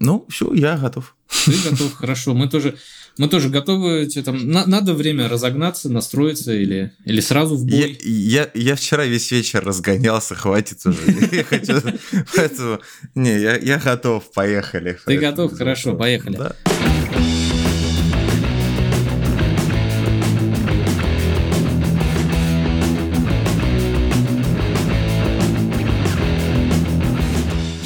Ну, все, я готов. Ты готов, хорошо. Мы тоже, мы тоже готовы. тебе Там, на- надо время разогнаться, настроиться или, или сразу в Я, бой. я, я вчера весь вечер разгонялся, хватит уже. Я. Поэтому... Не, я, я готов, поехали. Ты готов? Хорошо, поехали.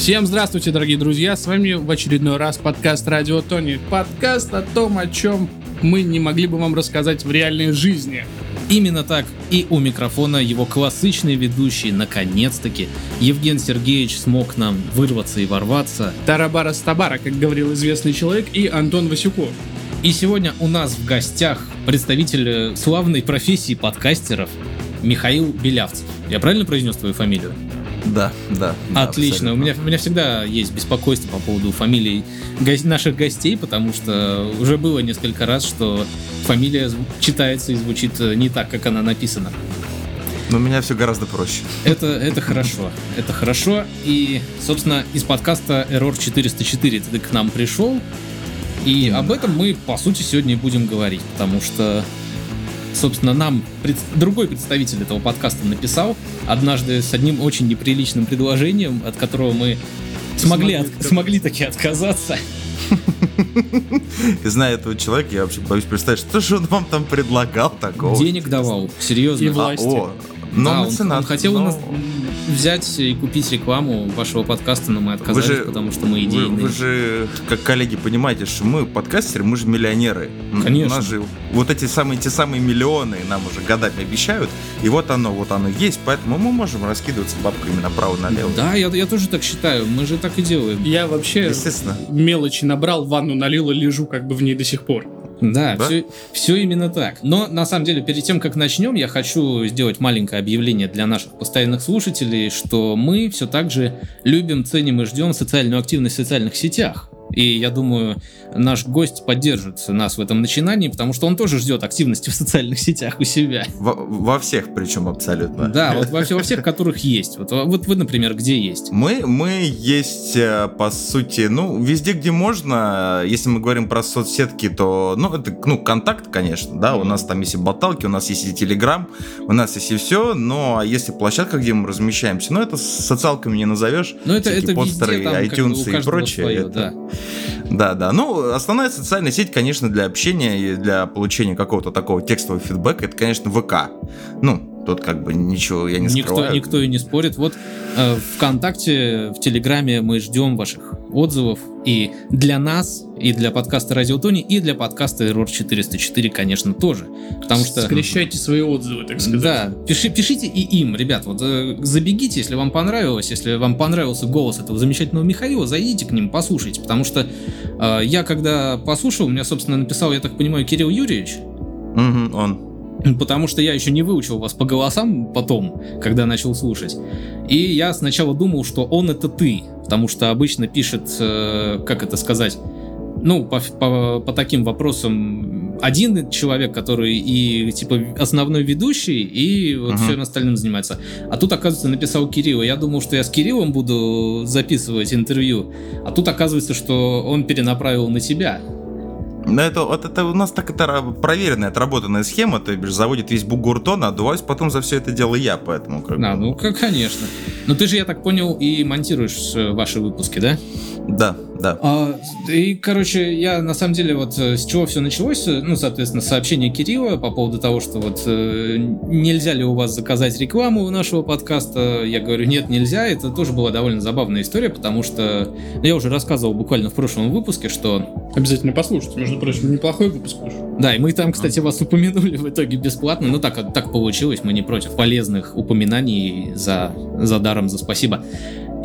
Всем здравствуйте, дорогие друзья! С вами в очередной раз подкаст Радио Тони. Подкаст о том, о чем мы не могли бы вам рассказать в реальной жизни. Именно так и у микрофона его классичный ведущий, наконец-таки, Евген Сергеевич смог нам вырваться и ворваться. Тарабара Стабара, как говорил известный человек, и Антон Васюков. И сегодня у нас в гостях представитель э, славной профессии подкастеров Михаил Белявцев. Я правильно произнес твою фамилию? Да, да. да, Отлично. У абсолютно. меня, у меня всегда есть беспокойство по поводу фамилий наших гостей, потому что уже было несколько раз, что фамилия читается и звучит э, не так, как она написана. Но у меня все гораздо проще. Это, это хорошо. Это хорошо. И, собственно, из подкаста Error 404 ты к нам пришел. И об этом мы, по сути, сегодня и будем говорить, потому что, собственно, нам пред- другой представитель этого подкаста написал однажды с одним очень неприличным предложением, от которого мы смогли, Смогли от- отказаться. смогли таки отказаться. И зная этого человека, я вообще боюсь представить, что же он вам там предлагал такого. Денег давал, серьезно. И А, власти. о, но Да, он, меценат, он хотел у но нас взять и купить рекламу вашего подкаста, но мы отказались, же- потому что мы Вы, идейные. вы же, как коллеги, понимаете, что мы подкастеры, мы же миллионеры. Конечно. У нас же вот эти самые, те самые миллионы нам уже годами обещают, и вот оно, вот оно есть, поэтому мы можем раскидываться бабками направо-налево. Да, я, я тоже так считаю. Мы же так и делаем. Я вообще Естественно. мелочи набрал, ванну налил и лежу как бы в ней до сих пор. Да, Да? Все, именно так. Но на самом деле, перед тем, как начнем, я хочу сделать маленькое объявление для наших постоянных слушателей, что мы все так же любим, ценим и ждем социальную активность в социальных сетях. И я думаю, наш гость поддержит нас в этом начинании, потому что он тоже ждет активности в социальных сетях у себя. Во, во всех причем абсолютно. Да, вот во, во всех, которых есть. Вот, вот вы, например, где есть? Мы, мы есть, э, по сути, ну, везде, где можно. Если мы говорим про соцсетки, то, ну, это, ну, контакт, конечно, да, у нас там есть и болталки, у нас есть и Телеграм, у нас есть и все, но а если площадка, где мы размещаемся, ну, это социалками не назовешь. Ну, это, это постеры, везде, там, iTunes и прочее, свое, это- да. Да, да. Ну, основная социальная сеть, конечно, для общения и для получения какого-то такого текстового фидбэка, это, конечно, ВК. Ну, тут как бы ничего я не никто, скрываю. никто и не спорит. Вот э, ВКонтакте, в Телеграме мы ждем ваших отзывов. И для нас, и для подкаста Радио Тони, и для подкаста Error 404, конечно, тоже. Потому что... Скрещайте свои отзывы, так сказать. Да, пиши, пишите и им, ребят, вот э, забегите, если вам понравилось, если вам понравился голос этого замечательного Михаила, зайдите к ним, послушайте, потому что э, я когда послушал, меня, собственно, написал, я так понимаю, Кирилл Юрьевич, Мгм, он. Потому что я еще не выучил вас по голосам потом, когда начал слушать. И я сначала думал, что он это ты. Потому что обычно пишет, э, как это сказать, ну, по, по- по таким вопросам один человек, который и типа основной ведущий, и вот Мгм. всем остальным занимается. А тут, оказывается, написал Кирилл. Я думал, что я с Кириллом буду записывать интервью. А тут оказывается, что он перенаправил на тебя. Ну, это, вот это у нас так это проверенная, отработанная схема, то бишь заводит весь бугуртон, а отдуваюсь потом за все это дело я, поэтому как А, бы- ну, к- конечно. Но ты же, я так понял, и монтируешь э, ваши выпуски, да? Да, да. А, и, короче, я на самом деле вот э, с чего все началось, э, ну, соответственно, сообщение Кирилла по поводу того, что вот э, нельзя ли у вас заказать рекламу у нашего подкаста, я говорю, нет, нельзя, это тоже была довольно забавная история, потому что я уже рассказывал буквально в прошлом выпуске, что Обязательно послушайте, между прочим, неплохой выпуск вышел. да, и мы там, кстати, вас упомянули в итоге бесплатно. Ну, так, так получилось, мы не против полезных упоминаний за, за даром, за спасибо.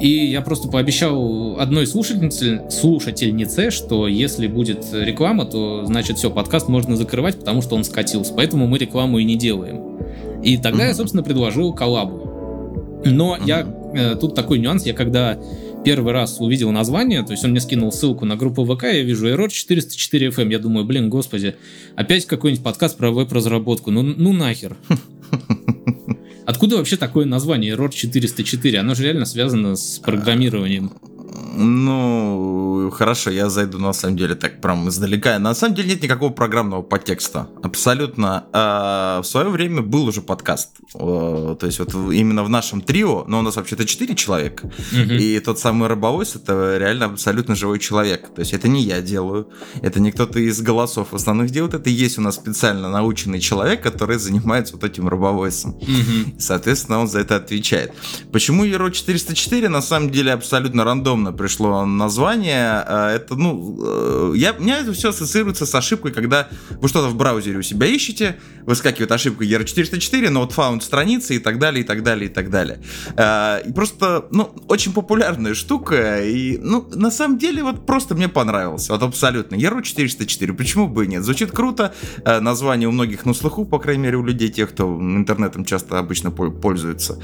И я просто пообещал одной слушательнице, слушательнице, что если будет реклама, то, значит, все, подкаст можно закрывать, потому что он скатился. Поэтому мы рекламу и не делаем. И тогда я, Мгм. собственно, предложил коллабу. Но я э, тут такой нюанс, я когда первый раз увидел название, то есть он мне скинул ссылку на группу ВК, я вижу Error 404 FM, я думаю, блин, господи, опять какой-нибудь подкаст про веб-разработку, ну, ну нахер. Откуда вообще такое название Error 404? Оно же реально связано с программированием. Ну, хорошо, я зайду на самом деле так прям издалека. На самом деле нет никакого программного подтекста. Абсолютно. А, в свое время был уже подкаст. То есть вот именно в нашем трио, но у нас вообще-то 4 человека. Угу. И тот самый Робовойс это реально абсолютно живой человек. То есть это не я делаю, это не кто-то из голосов основных делает, это есть у нас специально наученный человек, который занимается вот этим Робовойсом. Угу. соответственно, он за это отвечает. Почему Euro 404 на самом деле абсолютно рандомно пришло название. А, это, ну, э, я, у меня это все ассоциируется с ошибкой, когда вы что-то в браузере у себя ищете, выскакивает ошибка ER404, not found страницы и так далее, и так далее, и так далее. А, и просто, ну, очень популярная штука, и, ну, на самом деле, вот просто мне понравился, вот абсолютно. ER404, почему бы и нет? Звучит круто, а, название у многих на слуху, по крайней мере, у людей, тех, кто интернетом часто обычно пользуется.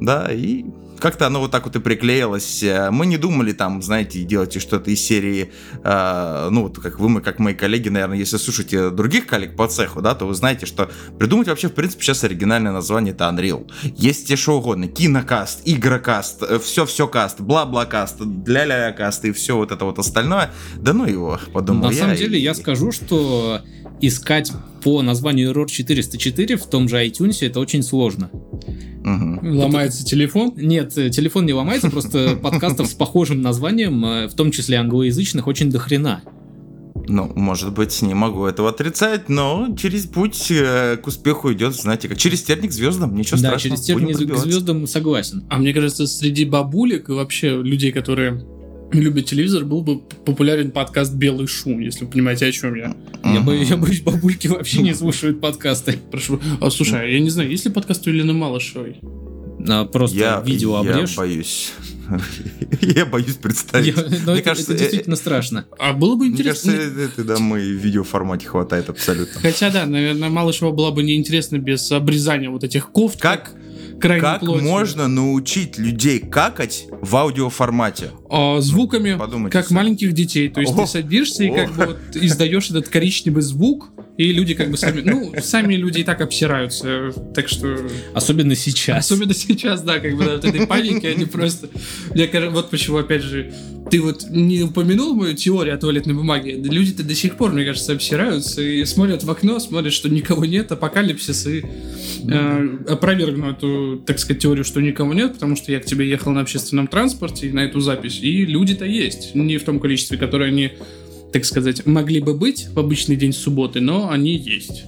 Да, и как-то оно вот так вот и приклеилось. Э, мы не думали там, знаете, делать что-то из серии, э, ну, вот как вы, как мои коллеги, наверное, если слушаете других коллег по цеху, да, то вы знаете, что придумать вообще, в принципе, сейчас оригинальное название это Unreal. Есть те что угодно, кинокаст, игрокаст, все-все каст, бла-бла-каст, для-ля каст и все вот это вот остальное. Да ну его, подумал На я. самом деле, и... я скажу, что искать по названию Error 404 в том же iTunes это очень сложно. Ломается телефон? Нет, э, телефон не ломается, просто подкастов с похожим названием, э, в том числе англоязычных, очень дохрена. Ну, может быть, не могу этого отрицать, но через путь э, к успеху идет, знаете, как через терник к звездам, ничего да, страшного. Да, через терник к звездам согласен. А мне кажется, среди бабулек и вообще людей, которые любит телевизор, был бы популярен подкаст «Белый шум», если вы понимаете, о чем я. Я, боюсь, я боюсь, бабульки вообще не слушают подкасты. Прошу. А, слушай, а я не знаю, есть ли подкаст у Елены Малышевой? А, просто я, видео обрежь. Я боюсь. Я боюсь представить. Я, но Мне это, кажется, это действительно э, страшно. А было бы интересно. Мне кажется, это да, мы в видеоформате хватает абсолютно. Хотя да, наверное, Малышева была бы неинтересна без обрезания вот этих кофт. Как? крайне Как плотью. можно научить людей какать в аудиоформате? А, звуками, ну, Подумайте как сами. маленьких детей. То есть О! ты садишься и как бы вот издаешь этот коричневый звук, и люди как бы сами, ну, сами люди и так обсираются, так что... Особенно сейчас. Особенно сейчас, да, как бы от этой паники они просто... Мне кажется, вот почему, опять же, ты вот не упомянул мою теорию о туалетной бумаге. Люди-то до сих пор, мне кажется, обсираются и смотрят в окно, смотрят, что никого нет, апокалипсис, и э, опровергну эту, так сказать, теорию, что никого нет, потому что я к тебе ехал на общественном транспорте на эту запись, и люди-то есть. Не в том количестве, которое они так сказать, могли бы быть в обычный день субботы, но они есть.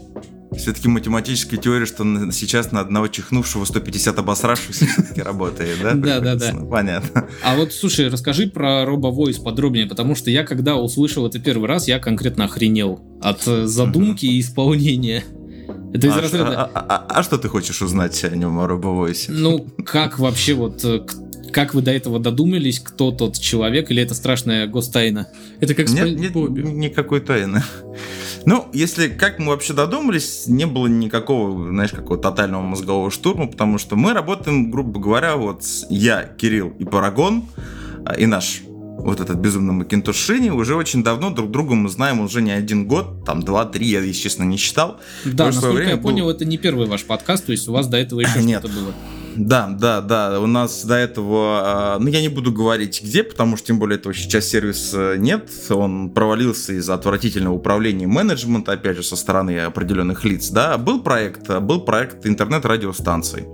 Все-таки математическая теория, что сейчас на одного чихнувшего 150 обосравшихся все-таки работает, да? Да, да, да. Понятно. А вот, слушай, расскажи про RoboVoice подробнее, потому что я, когда услышал это первый раз, я конкретно охренел от э, задумки и исполнения. Это из а, разряда... А, а, а, а что ты хочешь узнать о нем, о RoboVoice? Ну, как вообще вот э, как вы до этого додумались, кто тот человек, или это страшная гостайна? Это как нет, нет, никакой тайны. Ну, если как мы вообще додумались, не было никакого, знаешь, какого тотального мозгового штурма, потому что мы работаем, грубо говоря, вот я, Кирилл и Парагон, а, и наш вот этот безумный Макинтош уже очень давно друг друга мы знаем уже не один год, там два-три, я, если честно, не считал. Да, насколько я понял, был... это не первый ваш подкаст, то есть у вас до этого еще что-то было. Да, да, да. У нас до этого, а, ну я не буду говорить где, потому что тем более этого сейчас сервиса нет. Он провалился из-за отвратительного управления менеджмента, опять же, со стороны определенных лиц. Да, был проект, был проект интернет-радиостанций.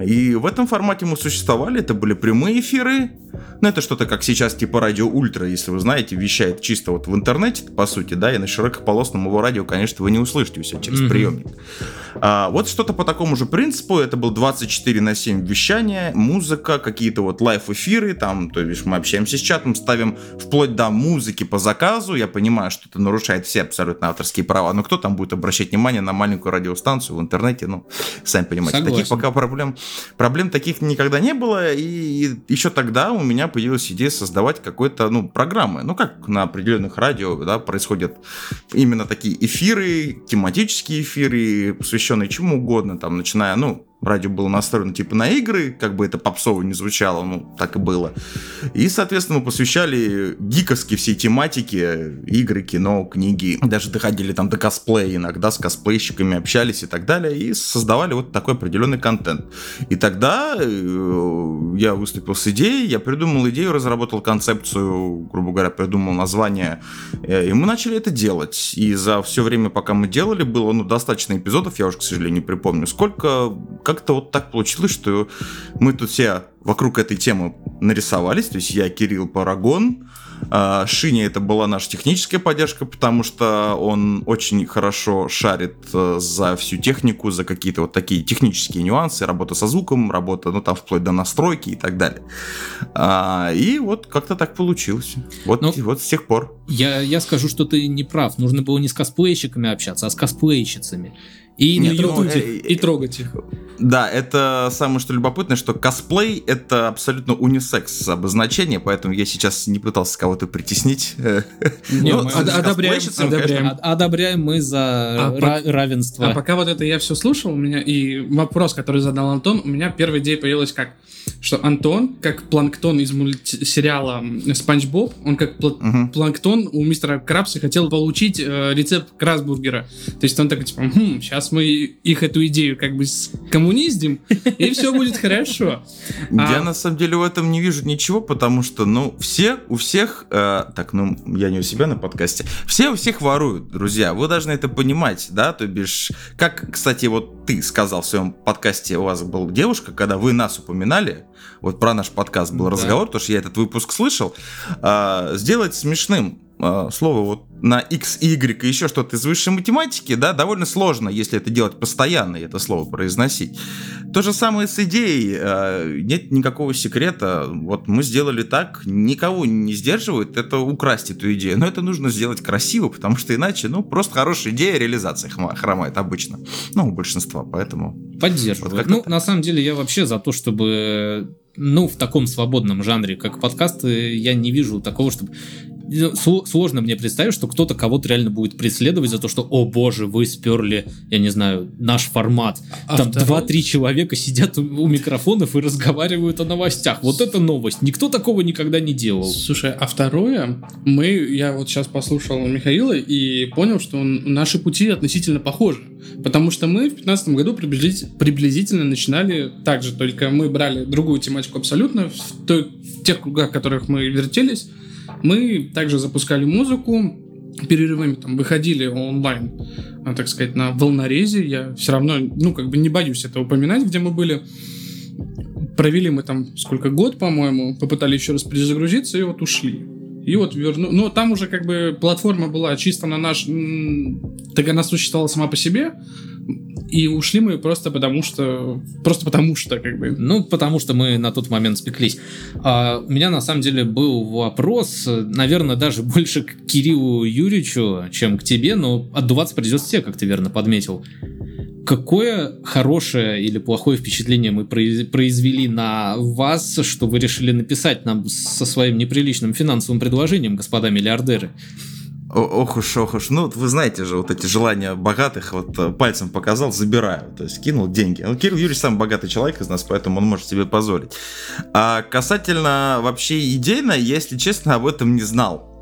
И в этом формате мы существовали. Это были прямые эфиры. Ну, это что-то как сейчас типа радио Ультра, если вы знаете, вещает чисто вот в интернете, по сути, да, и на широкополосном его радио, конечно, вы не услышите себя через mm-hmm. приемник. А, вот что-то по такому же принципу. Это был 24 на 7 вещания, музыка, какие-то вот лайф-эфиры, там, то есть мы общаемся с чатом, ставим вплоть до музыки по заказу. Я понимаю, что это нарушает все абсолютно авторские права, но кто там будет обращать внимание на маленькую радиостанцию в интернете, ну, сами понимаете. Согласен. Таких пока проблем, проблем таких никогда не было, и еще тогда у меня появилась идея создавать какой-то, ну, программы. Ну, как на определенных радио, да, происходят именно такие эфиры, тематические эфиры, посвященные чему угодно, там, начиная, ну, радио было настроено типа на игры, как бы это попсово не звучало, ну, так и было. И, соответственно, мы посвящали гиковски всей тематике, игры, кино, книги, даже доходили там до косплея иногда, с косплейщиками общались и так далее, и создавали вот такой определенный контент. И тогда э, я выступил с идеей, я придумал идею, разработал концепцию, грубо говоря, придумал название, э, и мы начали это делать. И за все время, пока мы делали, было ну, достаточно эпизодов, я уже, к сожалению, не припомню, сколько, как-то вот так получилось, что мы тут все вокруг этой темы нарисовались, то есть я, Кирилл Парагон, а, Шине это была наша техническая поддержка, потому что он очень хорошо шарит э, за всю технику, за какие-то вот такие технические нюансы, работа со звуком, работа, ну там вплоть до настройки и так далее. А, и вот как-то так получилось. Вот, ну, вот с тех пор. Я, я скажу, что ты не прав. Нужно было не с косплейщиками общаться, а с косплейщицами. И Нет, на Ютубе, ну, и трогать их. Да, это самое что любопытное, что косплей — это абсолютно унисекс обозначение, поэтому я сейчас не пытался кого-то притеснить. Не, ну, мы одобряем, одобряем. одобряем мы за а равенство. А пока вот это я все слушал, у меня и вопрос, который задал Антон, у меня первая идея появилась как, что Антон, как планктон из мультсериала Спанч Боб, он как пл- планктон у мистера Крабса хотел получить э, рецепт красбургера. То есть он такой, типа, хм, сейчас мы их эту идею как бы коммуниздим, и все будет хорошо. Я а на самом деле в этом не вижу ничего, потому что, ну, все у всех, э, так, ну, я не у себя на подкасте, все у всех воруют, друзья, вы должны это понимать, да, то бишь, как, кстати, вот ты сказал в своем подкасте, у вас была девушка, когда вы нас упоминали, вот про наш подкаст был разговор, потому что я этот выпуск слышал, э, сделать смешным э, слово вот на x, y и еще что-то из высшей математики, да, довольно сложно, если это делать постоянно, и это слово произносить. То же самое с идеей. Э, нет никакого секрета. Вот мы сделали так, никого не сдерживает это украсть эту идею. Но это нужно сделать красиво, потому что иначе, ну, просто хорошая идея, реализация хромает обычно. Ну, у большинства, поэтому... Поддерживаю. Вот ну, на самом деле, я вообще за то, чтобы ну, в таком свободном жанре, как подкасты, я не вижу такого, чтобы сложно мне представить, что кто-то кого-то реально будет преследовать за то, что, о боже, вы сперли, я не знаю, наш формат. А Там два-три человека сидят у, микрофонов и разговаривают о новостях. Вот это новость. Никто такого никогда не делал. Слушай, а второе, мы, я вот сейчас послушал Михаила и понял, что он, наши пути относительно похожи. Потому что мы в 2015 году приблизительно начинали так же, только мы брали другую тематику абсолютно, в, той, в тех кругах, в которых мы вертелись, мы также запускали музыку, перерывами там выходили онлайн, а, так сказать, на волнорезе. Я все равно, ну, как бы не боюсь это упоминать, где мы были. Провели мы там сколько год, по-моему, попытали еще раз перезагрузиться и вот ушли. И вот верну... Но там уже как бы платформа была чисто на наш... Так она существовала сама по себе, и ушли мы просто потому что... Просто потому что, как бы. Ну, потому что мы на тот момент спеклись. А, у меня, на самом деле, был вопрос, наверное, даже больше к Кириллу Юрьевичу, чем к тебе, но отдуваться придется тебе, как ты верно подметил. Какое хорошее или плохое впечатление мы произвели на вас, что вы решили написать нам со своим неприличным финансовым предложением, господа миллиардеры? Ох уж, ох уж. Ну, вы знаете же, вот эти желания богатых, вот э, пальцем показал, забираю. То есть кинул деньги. Ну, Кирилл Юрьевич самый богатый человек из нас, поэтому он может себе позволить. А касательно вообще идейно, если честно, об этом не знал.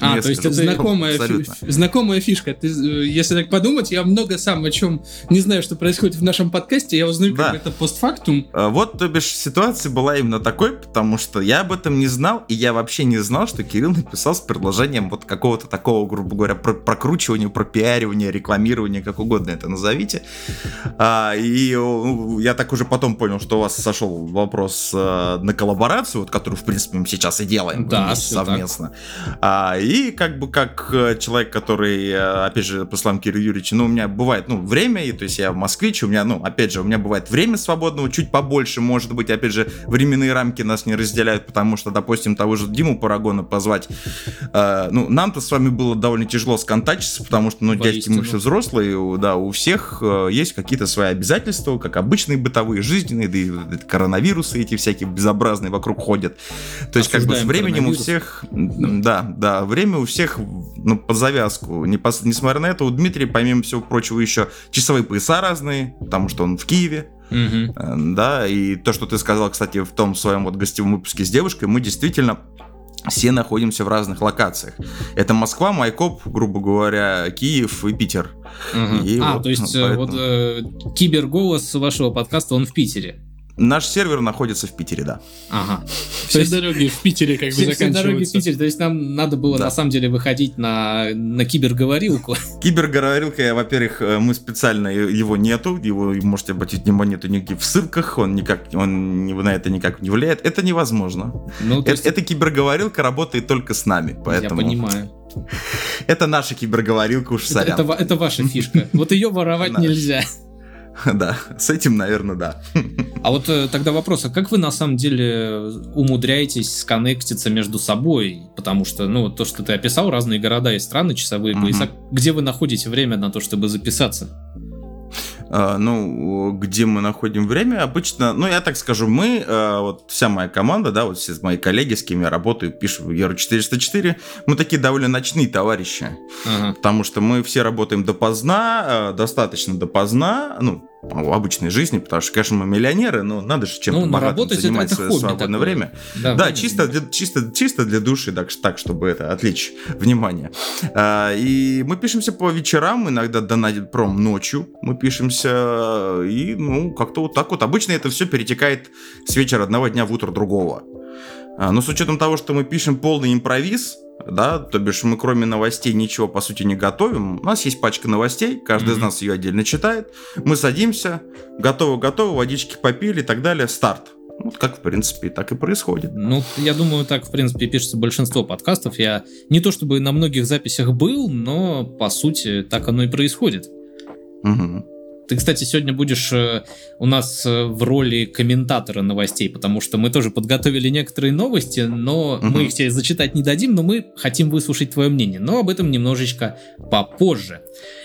А, то есть это знакомая, знакомая фишка. Ты, э, если так подумать, я много сам о чем не знаю, что происходит в нашем подкасте, я узнаю да. как это постфактум. А, вот, то бишь, ситуация была именно такой, потому что я об этом не знал, и я вообще не знал, что Кирилл написал с предложением вот какого-то такого, грубо говоря, про прокручивания, пропиаривания, рекламирования, как угодно это назовите. А, и я так уже потом понял, что у вас сошел вопрос а, на коллаборацию, вот, которую, в принципе, мы сейчас и делаем да, совместно. Так. А, и как бы как э, человек, который, э, опять же, по словам Кирилла Юрьевича, ну, у меня бывает, ну, время, и, то есть я москвич, у меня, ну, опять же, у меня бывает время свободного, чуть побольше, может быть, опять же, временные рамки нас не разделяют, потому что, допустим, того же Диму Парагона позвать, э, ну, нам-то с вами было довольно тяжело сконтачиться, потому что, ну, дядьки мы все взрослые, да, у всех э, есть какие-то свои обязательства, как обычные бытовые, жизненные, да и коронавирусы эти всякие безобразные вокруг ходят. То есть, Осуждаем как бы с временем у всех, да, да, время у всех ну, под завязку. Не пос... Несмотря на это, у Дмитрия, помимо всего прочего, еще часовые пояса разные, потому что он в Киеве. Э, Да, и то, что ты сказал, кстати, в том своем вот гостевом выпуске с девушкой, мы действительно все находимся в разных локациях. Это Москва, Майкоп, грубо говоря, Киев и Питер. Мгм. И а, вот, то есть э, поэтому- вот э, киберголос вашего подкаста, он в Питере. Наш сервер находится в Питере, да. Ага. Все дороги в Питере как бы Все, все дороги в заканчиваются. Питере. То есть нам надо было Да. на самом деле выходить на, на киберговорилку. Киберговорилка, во-первых, э, мы специально его нету, его вы можете обратить внимание, нету нигде в ссылках, он никак, он не- на это никак не влияет. Это невозможно. Ну, то Э- есть, Эта киберговорилка работает только с нами, поэтому я понимаю. это наша киберговорилка уж Это, сорян. это ва- это ваша фишка. Вот ее воровать нельзя. Да, с этим, наверное, да. А вот э, тогда вопрос, а как вы на самом деле умудряетесь сконнектиться между собой? Потому что, ну, то, что ты описал, разные города и страны, часовые пояса, где вы находите время на то, чтобы записаться? А, ну, где мы находим время, обычно, ну, я так скажу, мы, э, вот вся моя команда, да, вот все мои коллеги, с кем я работаю, пишут в Еру 404, мы такие довольно ночные товарищи, Ага. потому что мы все работаем допоздна, э, достаточно допоздна, ну, в обычной жизни, потому что, конечно, мы миллионеры, но надо же чем-то Ну, богатым работать это- занимать это свое свободное такое. время. Да, Да, чисто для, чисто, чисто для души, так, так, чтобы это отвлечь внимание. А, и мы пишемся по вечерам, иногда до пром ночью мы пишемся, и, ну, как-то вот так вот. Обычно это все перетекает с вечера одного дня в утро другого. А, но с учетом того, что мы пишем полный импровиз, да, то бишь мы кроме новостей ничего по сути не готовим. У нас есть пачка новостей, каждый из Мгм. нас ее отдельно читает. Мы садимся, готово-готово, водички попили и так далее, старт. Вот как, в принципе, так и происходит. Ну, я думаю, так, в принципе, пишется большинство подкастов. Я не то чтобы на многих записях был, но, по сути, так оно и происходит. Мгм. Ты, кстати, сегодня будешь э, у нас э, в роли комментатора новостей, потому что мы тоже подготовили некоторые новости, но Мгм. мы их тебе зачитать не дадим, но мы хотим выслушать твое мнение. Но об этом немножечко попозже.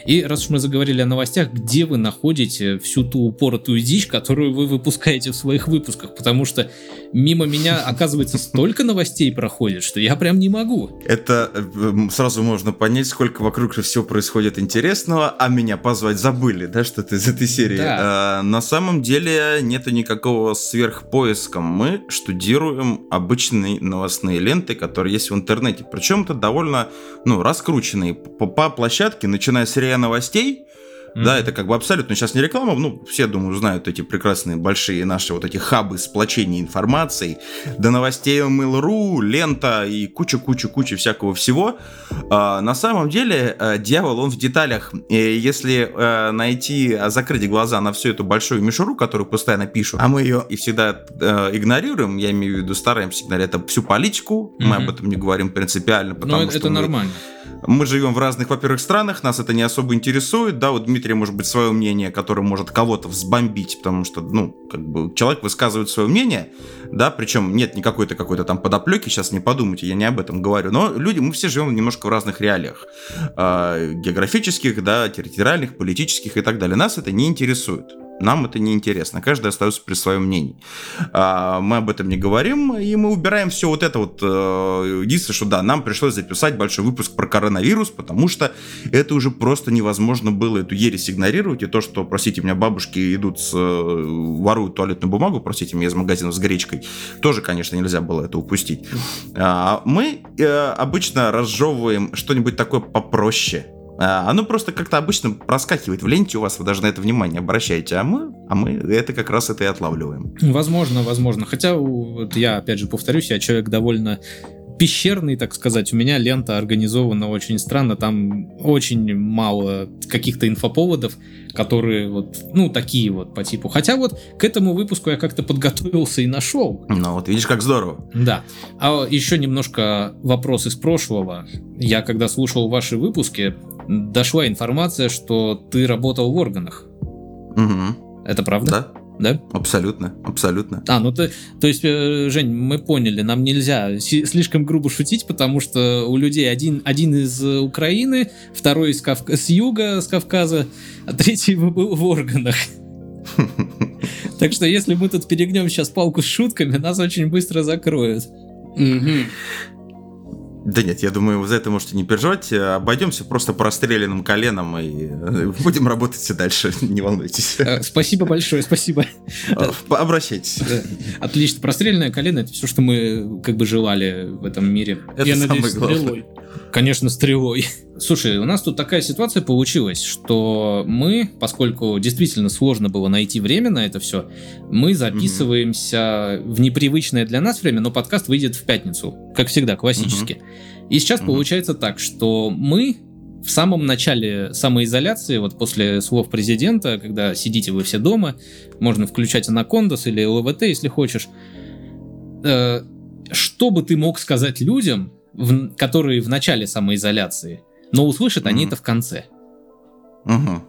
И раз уж мы заговорили о новостях, где вы находите всю ту упоротую дичь, которую вы выпускаете в своих выпусках? Потому что мимо меня, оказывается, столько новостей проходит, что я прям не могу. Это э, м, сразу можно понять, сколько вокруг всего происходит интересного, а меня позвать забыли, да, что-то из этой серии. Да. А, на самом деле нету никакого сверхпоиска. Мы штудируем обычные новостные ленты, которые есть в интернете. Причем это довольно, ну, раскрученные по, по площадке, начиная с РИА новостей, Да, это как бы абсолютно сейчас не реклама, ну, все, думаю, знают эти прекрасные большие наши вот эти хабы сплочения информации, до новостей Mail.ru, лента и куча-куча-куча всякого всего. А, на самом деле, э, дьявол, он в деталях. И если э, найти, а, закрыть глаза на всю эту большую мишуру, которую постоянно пишут, а мы ее и всегда э, игнорируем, я имею в виду, стараемся игнорировать это всю политику, мы об этом не говорим принципиально, потому Ну, что это мы- нормально. Мы живем в разных, во-первых, странах, нас это не особо интересует, да, у Дмитрия может быть свое мнение, которое может кого-то взбомбить, потому что, ну, как бы человек высказывает свое мнение, да, причем нет никакой-то какой-то там подоплеки, сейчас не подумайте, я не об этом говорю, но люди, мы все живем немножко в разных реалиях, э, географических, да, территориальных, политических и так далее, нас это не интересует. Нам это не интересно, каждый остается при своем мнении. А, мы об этом не говорим, и мы убираем все вот это вот. э, Единственное, что да, нам пришлось записать большой выпуск про коронавирус, потому что это уже просто невозможно было эту ересь игнорировать. И то, что, простите меня, бабушки идут, с, э, воруют туалетную бумагу, простите меня, из магазина с гречкой, тоже, конечно, нельзя было это упустить. А, Мы э, обычно разжевываем что-нибудь такое попроще. А, Оно просто как-то обычно проскакивает в ленте у вас, вы даже на это внимание обращаете, а мы, а мы это как раз это и отлавливаем. Возможно, возможно. Хотя, вот я опять же повторюсь, я человек довольно пещерный, так сказать. У меня лента организована очень странно. Там очень мало каких-то инфоповодов, которые вот, ну, такие вот по типу. Хотя вот к этому выпуску я как-то подготовился и нашел. Ну вот, видишь, как здорово. Да. А еще немножко вопрос из прошлого. Я когда слушал ваши выпуски, дошла информация, что ты работал в органах. Угу. Это правда? Да, Да? абсолютно, абсолютно. А, ну ты, то есть, э, Жень, мы поняли, нам нельзя слишком грубо шутить, потому что у людей один, один из э, Украины, второй из Кавка- с юга, с Кавказа, а третий был в органах. Так что если мы тут перегнем сейчас палку с шутками, нас очень быстро закроют. Да нет, я думаю, за это можете не переживать. Обойдемся просто простреленным коленом и э, будем работать и дальше, не волнуйтесь. Э, Спасибо большое, спасибо. Обращайтесь. Отлично. Простреленное колено это все, что мы как бы желали в этом мире. Это Я самое надеюсь, главное. стрелой. Конечно, стрелой. Слушай, у нас тут такая ситуация получилась, что мы, поскольку действительно сложно было найти время на это все, мы записываемся в непривычное для нас время, но подкаст выйдет в пятницу, как всегда, классически. И сейчас Мгм. получается так, что мы в самом начале самоизоляции, вот после слов президента, когда сидите вы все дома, можно включать анакондас или ЛВТ, если хочешь, э, что бы ты мог сказать людям, в- которые в начале самоизоляции, но услышат они Мгм. это в конце. Мгм.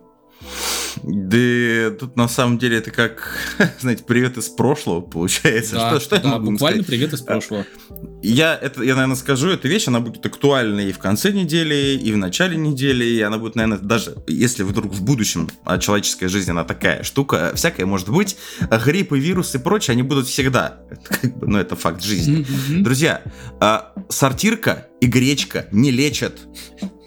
Да тут на самом деле это как, знаете, привет из прошлого получается. Да, что, что я да, могу вам буквально сказать? привет из прошлого. Я, это, я, наверное, скажу, эта вещь, она будет актуальна и в конце недели, и в начале недели, и она будет, наверное, даже если вдруг в будущем а человеческая жизнь, она такая штука, всякая может быть, а грипп и вирус и прочее, они будут всегда. Это как бы, ну, это факт жизни. Друзья, а, сортирка и гречка не лечат.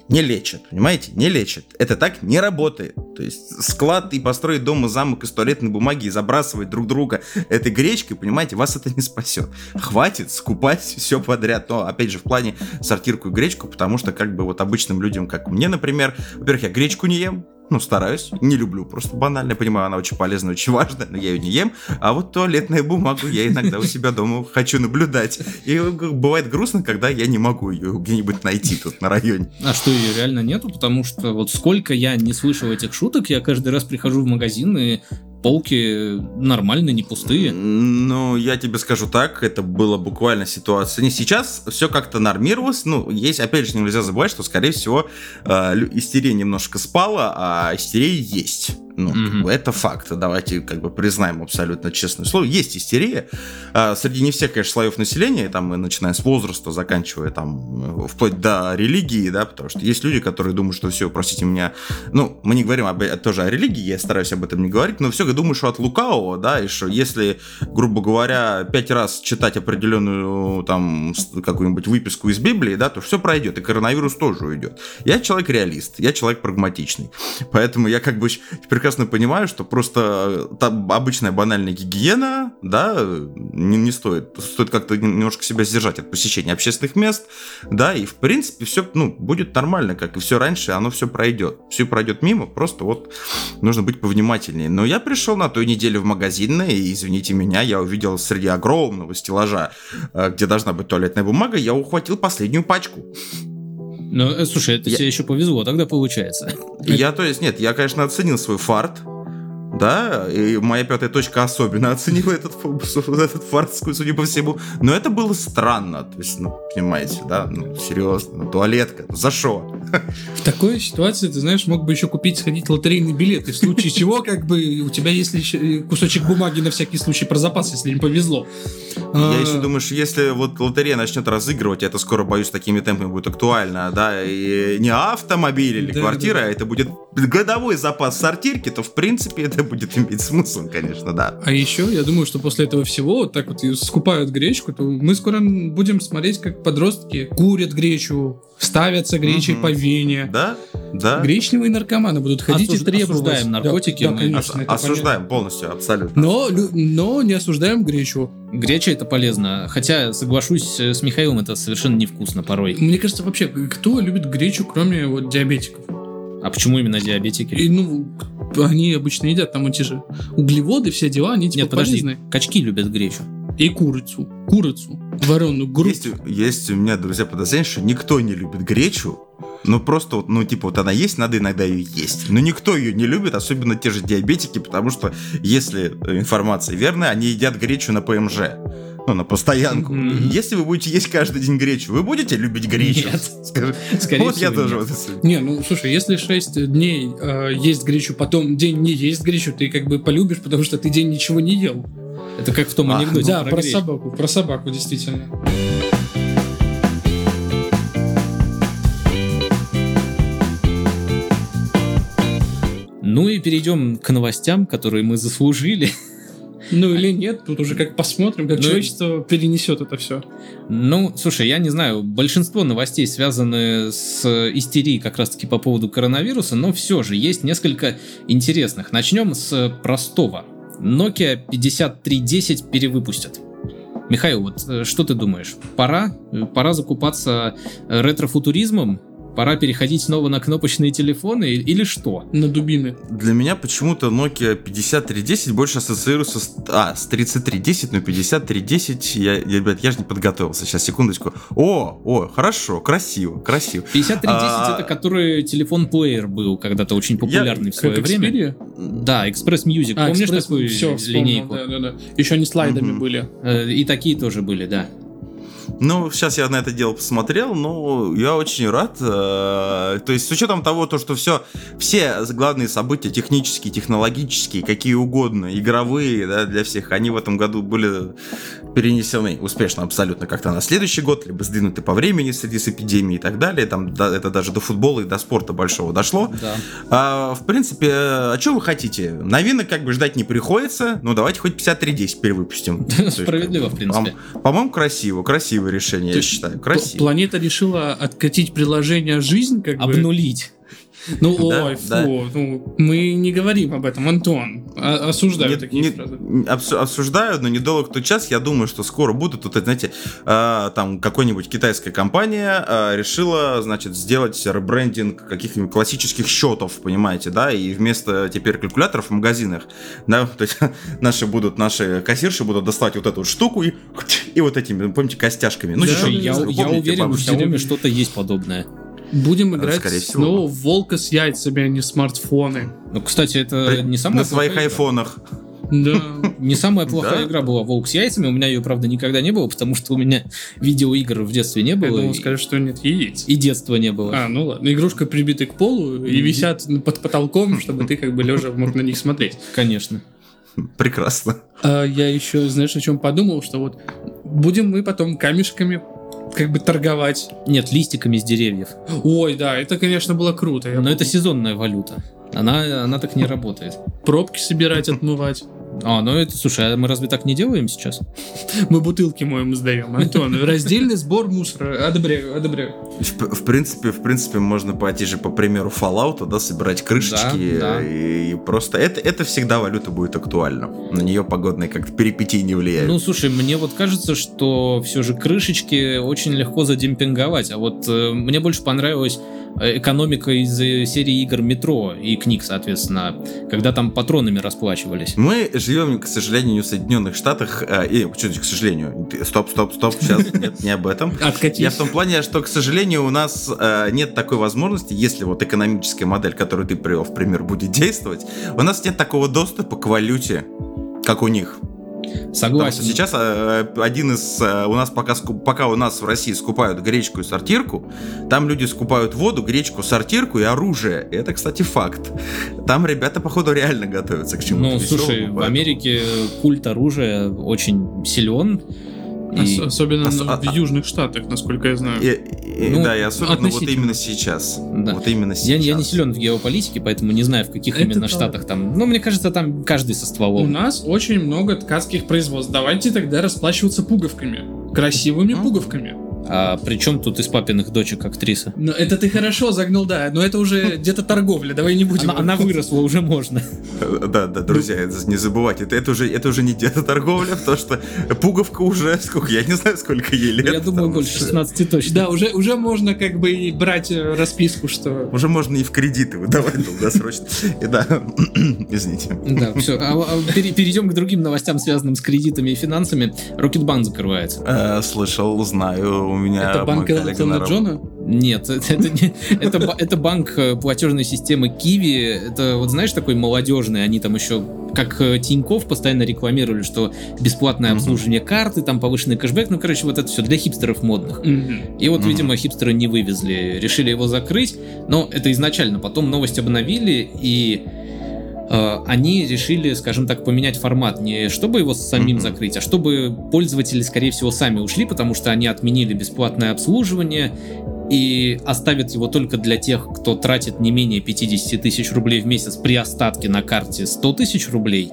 Не лечат, понимаете? Не лечат. Это так не работает. То есть склад и построить дом и замок из туалетной бумаги и забрасывать друг друга этой гречкой, понимаете, вас это не спасет. Хватит скупать все подряд. Но, опять же, в плане сортирку и гречку, потому что как бы вот обычным людям, как мне, например, во-первых, я гречку не ем, ну, стараюсь, не люблю, просто банально, понимаю, она очень полезная, очень важная, но я ее не ем, а вот туалетную бумагу я иногда у себя дома хочу наблюдать. И бывает грустно, когда я не могу ее где-нибудь найти тут на районе. А что, ее реально нету? Потому что вот сколько я не слышал этих шуток, я каждый раз прихожу в магазин, и полки нормальные, не пустые. Ну, я тебе скажу так, это было буквально ситуация. Не сейчас все как-то нормировалось. Ну, есть, опять же, нельзя забывать, что, скорее всего, э, истерия немножко спала, а истерия есть. Ну, как Мгм. бы это факт. Давайте как бы признаем абсолютно честное слово. Есть истерия. А, Среди не всех, конечно, слоев населения, там, мы начиная с возраста, заканчивая там, э, вплоть до религии, да, потому что есть люди, которые думают, что все, простите меня, ну, мы не говорим об, тоже о религии, я стараюсь об этом не говорить, но все думаю, что от лукавого, да, и что если, грубо говоря, пять раз читать определенную там какую-нибудь выписку из Библии, да, то все пройдет, и коронавирус тоже уйдет. Я человек реалист, я человек прагматичный, поэтому я как бы щ- прекрасно понимаю, что просто э, там обычная банальная гигиена, да, не, не стоит, стоит как-то немножко себя сдержать от посещения общественных мест, да, и в принципе все, ну, будет нормально, как и все раньше, оно все пройдет, все пройдет мимо, просто вот нужно быть повнимательнее. Но я пришел на той неделе в магазин, и, извините меня, я увидел среди огромного стеллажа, э, где должна быть туалетная бумага, я ухватил последнюю пачку. Ну, э, слушай, это Я- тебе еще повезло, тогда получается. Я, то есть, нет, я, конечно, оценил свой фарт, да, и моя пятая точка особенно оценила этот, этот фарт, судя по всему. Но это было странно, то есть, ну, понимаете, да, ну, серьезно, ну, туалетка, ну, за что? В такой ситуации, ты знаешь, мог бы еще купить, сходить лотерейный билет, и в случае чего, как бы, у тебя есть еще кусочек бумаги на всякий случай про запас, если не повезло. А, Я еще думаю, что если вот лотерея начнет разыгрывать, это скоро, боюсь, такими темпами будет актуально, да, и не автомобиль или квартира, а это будет годовой запас сортирки, то, в принципе, это будет иметь смысл, конечно, да. А еще, я думаю, что после этого всего, вот так вот и скупают гречку, то мы скоро будем смотреть, как подростки курят гречу, ставятся гречей Мгм. по вене. Да, да. Гречневые наркоманы будут ходить Осуж- и требовать. осуждаем наркотики, Да, мы конечно, Ос- осуждаем полностью, абсолютно. понятно. Но, лю- но не осуждаем гречу. Греча это полезно. Хотя, соглашусь э, с Михаилом, это совершенно невкусно порой. Мне кажется, вообще, кто любит гречу, кроме вот диабетиков? А почему именно диабетики? И, ну, они обычно едят там эти же углеводы, все дела, они типа Нет, подожди, полезны. качки любят гречу. И курицу. Курицу. Вареную грудь. Есть, у- есть у меня, друзья, подозрение, что никто не любит гречу. Ну, просто вот, ну, типа, вот она есть, надо иногда ее есть. Но никто ее не любит, особенно те же диабетики, потому что, если информация верная, они едят гречу на ПМЖ. Ну, на постоянку. Мгм. Если вы будете есть каждый день гречу, вы будете любить гречу? Нет. Скажи. Скорее вот я всего, тоже нет. вот Не, ну слушай, если 6 дней э, есть гречу, потом день не есть гречу, ты как бы полюбишь, потому что ты день ничего не ел. Это как в том А, анекдоте да, про про гречку. собаку, про собаку, действительно. Ну и перейдем к новостям, которые мы заслужили. Ну или нет, тут уже как посмотрим, как Ну, человечество перенесет это все. Ну, слушай, я не знаю, большинство новостей связаны с истерией как раз-таки по поводу коронавируса, но все же есть несколько интересных. Начнем с простого. Nokia 5310 перевыпустят. Михаил, вот э, что ты думаешь? Пора? Э, Пора закупаться ретро-футуризмом? Пора переходить снова на кнопочные телефоны или что? На дубины. Для меня почему-то Nokia 5310 больше ассоциируется с... А, с 3310, но 5310... Я, я, ребят, я же не подготовился. Сейчас, секундочку. О, о, хорошо, красиво, красиво. 5310 А, это который телефон-плеер был когда-то очень популярный в свое Как время. Xperia? Да, Express Music. А, Помнишь Express- такую всё, вспомнил, линейку? Да, да, да. Еще они слайдами Мгм. были. Э, И такие тоже были, да. Ну, сейчас я на это дело посмотрел, но я очень рад. э, То есть, с учетом того, то, что все, все главные события технические, технологические, какие угодно, игровые, да, для всех, они в этом году были перенесены успешно абсолютно как-то на следующий год, либо сдвинуты по времени в связи с эпидемией и так далее. Там да, это даже до футбола и до спорта большого дошло. Да. А, в принципе, а что вы хотите? Новинок как бы ждать не приходится, ну давайте хоть 5310 перевыпустим. Справедливо, в принципе. по- По-моему, красиво, красивое решение, я считаю. Красиво. Планета решила откатить приложение «Жизнь», как бы. Обнулить. Ну, Да, ой, фу, да. ну, мы не говорим об этом, Антон. А- осуждаю Не- такие не- фразы. обсуждаю, но недолго тот час. Я думаю, что скоро будут. Вот, знаете, а, там какой-нибудь китайская компания а, решила, значит, сделать ребрендинг каких-нибудь классических счетов, понимаете, да, и вместо теперь калькуляторов в магазинах, да, то есть наши будут, наши кассирши будут доставать вот эту вот штуку и, и вот этими, помните, костяшками. Ну, Да, еще, я, я уверен, бабушки? Xiaomi что-то есть подобное. Будем играть скорее всего. снова в волка с яйцами, а не смартфоны. Ну, кстати, это При- не самая на своих игра. айфонах. Да. Не самая плохая Да? игра была «Волк с яйцами». У меня ее, правда, никогда не было, потому что у меня видеоигр в детстве не Я было. думал, и- скажешь, что нет яиц. И детства не было. А, ну ладно. Игрушка прибита к полу и висят под потолком, чтобы ты как бы лежа мог на них смотреть. Конечно. Прекрасно. А я еще, знаешь, о чем подумал, что вот будем мы потом камешками как бы торговать. Нет, листиками с деревьев. Ой, да, это, конечно, было круто. Но это сезонная валюта. Она, она так не работает. пробки собирать, отмывать. А, ну это, слушай, а мы разве так не делаем сейчас? Мы бутылки моем сдаем. Антон, раздельный сбор мусора. Одобряю, одобряю. В, в принципе, в принципе, можно пойти же по примеру Fallout, да, собирать крышечки Да, да. и, просто это, это всегда валюта будет актуальна. На нее погодные как-то перипетии не влияют. Ну, слушай, мне вот кажется, что все же крышечки очень легко задемпинговать. А вот э, мне больше понравилась э, экономика из э, серии игр Метро и книг, соответственно, когда там патронами расплачивались. Мы живем, к сожалению, в Соединенных Штатах. э, и, к сожалению? Стоп, стоп, стоп, сейчас, нет, не об этом. Откатись. Я в том плане, что, к сожалению, у нас э, нет такой возможности, если вот экономическая модель, которую ты привел в пример, будет действовать, у нас нет такого доступа к валюте, как у них. Потому Согласен. что сейчас э, один из э, у нас пока пока у нас в России скупают гречку и сортирку, там люди скупают воду, гречку, сортирку и оружие. Это, кстати, факт. Там ребята походу реально готовятся к чему-то. Ну, слушай, в Америке культ оружия очень силен. И- Ос- особенно Ос- на- а- в Южных Штатах, насколько я знаю. И- и- Ну, да, и особенно вот относительно. именно сейчас. Да. Вот именно Я, сейчас. я не силен в геополитике, поэтому не знаю, в каких Это именно правда. штатах там. Ну, мне кажется, там каждый со У стволом. нас очень много ткацких производств. Давайте тогда расплачиваться пуговками. Красивыми Мгм. пуговками. А при чем тут из папиных дочек актриса? Но это ты хорошо загнул, да. Но это уже где-то торговля. Давай не будем. Она, она выросла, уже можно. Да, да, друзья, это не забывайте, это, это уже это уже не где-то торговля, потому что пуговка уже сколько, я не знаю, сколько ей лет. Я думаю, больше что 16 точно. Да, уже, уже можно как бы и брать э, расписку, что... Уже можно и в кредиты выдавать долгосрочно. И да, извините. Да, все. перейдем к другим новостям, связанным с кредитами и финансами. Рокетбанк закрывается. Э, Слышал, знаю, у меня Это банк Элтона раб- Джона? Нет, это, это не- это ба- это банк э, платежной системы QIWI. Это вот знаешь такой молодежный. Они там еще как э, Тиньков постоянно рекламировали, что бесплатное обслуживание карты, там повышенный кэшбэк. Ну, короче, вот это все для хипстеров модных. И вот, видимо, хипстеры не вывезли, решили его закрыть, но это изначально. Потом новость обновили, и они решили, скажем так, поменять формат. Не чтобы его самим Мгм. закрыть, а чтобы пользователи, скорее всего, сами ушли, потому что они отменили бесплатное обслуживание. И оставит его только для тех, кто тратит не менее 50 тысяч рублей в месяц при остатке на карте 100 тысяч рублей,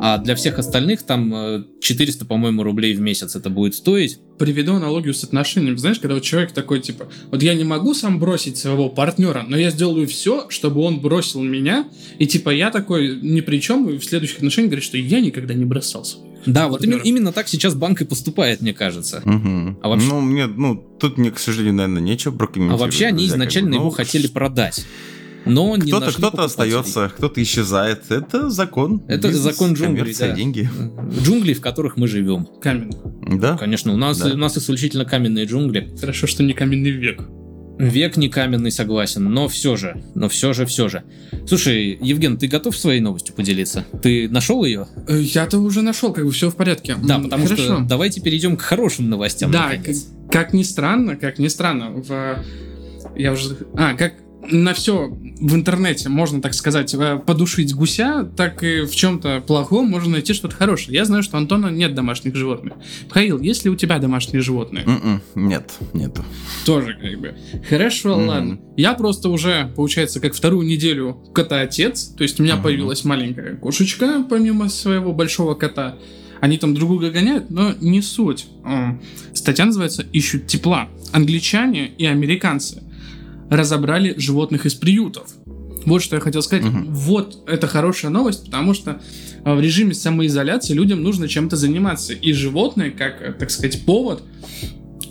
а для всех остальных там э, 400, по-моему, рублей в месяц это будет стоить. Приведу аналогию с отношениями. Знаешь, когда вот человек такой, типа, вот я не могу сам бросить своего партнера, но я сделаю все, чтобы он бросил меня, и типа я такой ни при чем, и в следующих отношениях говорит, что я никогда не бросал своего. Да, вот именно, именно так сейчас банк и поступает, мне кажется. Мгм. А вообще- Ну, мне, ну, тут мне, к сожалению, наверное, нечего А прокомментировать. вообще они друзья, как бы. изначально Ну, его хотели продать. Но не Кто-то, кто-то остается, кто-то исчезает. Это закон. Это Бизнес, закон джунглей, да. деньги. Джунглей, в которых мы живем. Камень. Да? Конечно, у нас, Да. у нас исключительно каменные джунгли. Хорошо, что не каменный век. Век не каменный, согласен, но все же, но все же, все же. Слушай, Евген, ты готов своей новостью поделиться? Ты нашел ее? Э, Я-то уже нашел, как бы все в порядке. Да, потому Хорошо. что давайте перейдем к хорошим новостям. Да, наконец. как, как ни странно, как ни странно, в... Я уже... А, как на все в интернете можно, так сказать, э, подушить гуся, так и в чем-то плохом можно найти что-то хорошее. Я знаю, что у Антона нет домашних животных. Михаил, есть ли у тебя домашние животные? М-м, Нет, нету. Тоже как бы. Хорошо, Мгм. ладно. Я просто уже, получается, как вторую неделю кота-отец. То есть у меня Мгм. появилась маленькая кошечка, помимо своего большого кота. Они там друг друга гоняют, но не суть. Статья называется «Ищут тепла». Англичане и американцы разобрали животных из приютов. Вот что я хотел сказать. Мгм. Вот это хорошая новость, потому что э, в режиме самоизоляции людям нужно чем-то заниматься. И животные, как, э, так сказать, повод,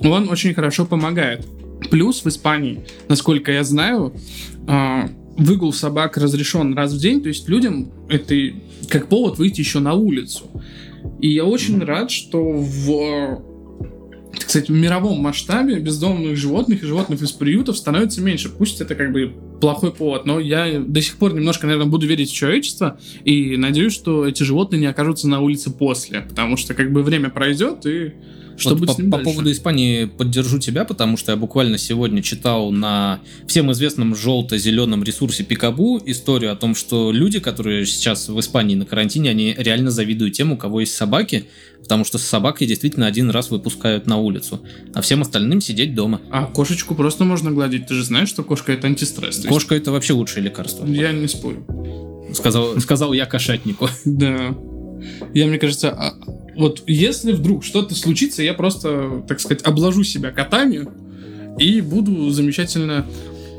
он очень хорошо помогает. Плюс в Испании, насколько я знаю, а, выгул собак разрешен раз в день, то есть людям это как повод выйти еще на улицу. И я очень рад, что в сказать, в мировом масштабе бездомных животных и животных из приютов становится меньше. Пусть это как бы плохой повод, но я до сих пор немножко, наверное, буду верить в человечество и надеюсь, что эти животные не окажутся на улице после, потому что как бы время пройдет и что Вот будет по, с ним по дальше? поводу Испании поддержу тебя, потому что я буквально сегодня читал на всем известном желто-зеленом ресурсе Пикабу историю о том, что люди, которые сейчас в Испании на карантине, они реально завидуют тем, у кого есть собаки, потому что с собакой действительно один раз выпускают на улицу, а всем остальным сидеть дома. А кошечку просто можно гладить. Ты же знаешь, что кошка это антистресс. Есть Кошка это вообще лучшее лекарство. Я не спорю. Сказал, сказал я кошатнику. Да. Я, мне кажется, а, вот если вдруг что-то случится, я просто, так сказать, обложу себя котами и буду замечательно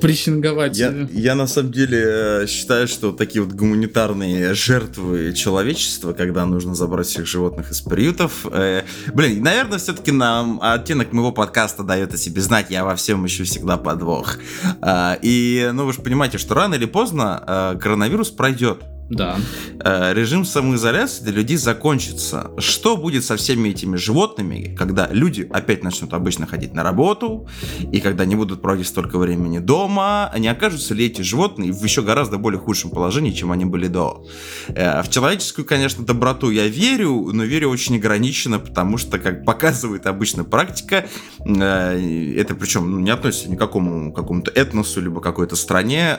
прессинговать. Я, э, я на самом деле э, считаю, что такие вот гуманитарные жертвы человечества, когда нужно забрать всех животных из приютов, э, блин, наверное, все-таки нам оттенок моего подкаста дает о себе знать, я во всем ищу всегда подвох. А, и, ну, вы же понимаете, что рано или поздно э, коронавирус пройдет. Да. Э, режим самоизоляции для людей закончится. Что будет со всеми этими животными, когда люди опять начнут обычно ходить на работу, и когда не будут проводить столько времени дома, не окажутся ли эти животные в еще гораздо более худшем положении, чем они были до? Э, в человеческую, конечно, доброту я верю, но верю очень ограниченно, потому что, как показывает обычно практика, э, это причем ну, не относится ни к какому какому-то этносу, либо какой-то стране,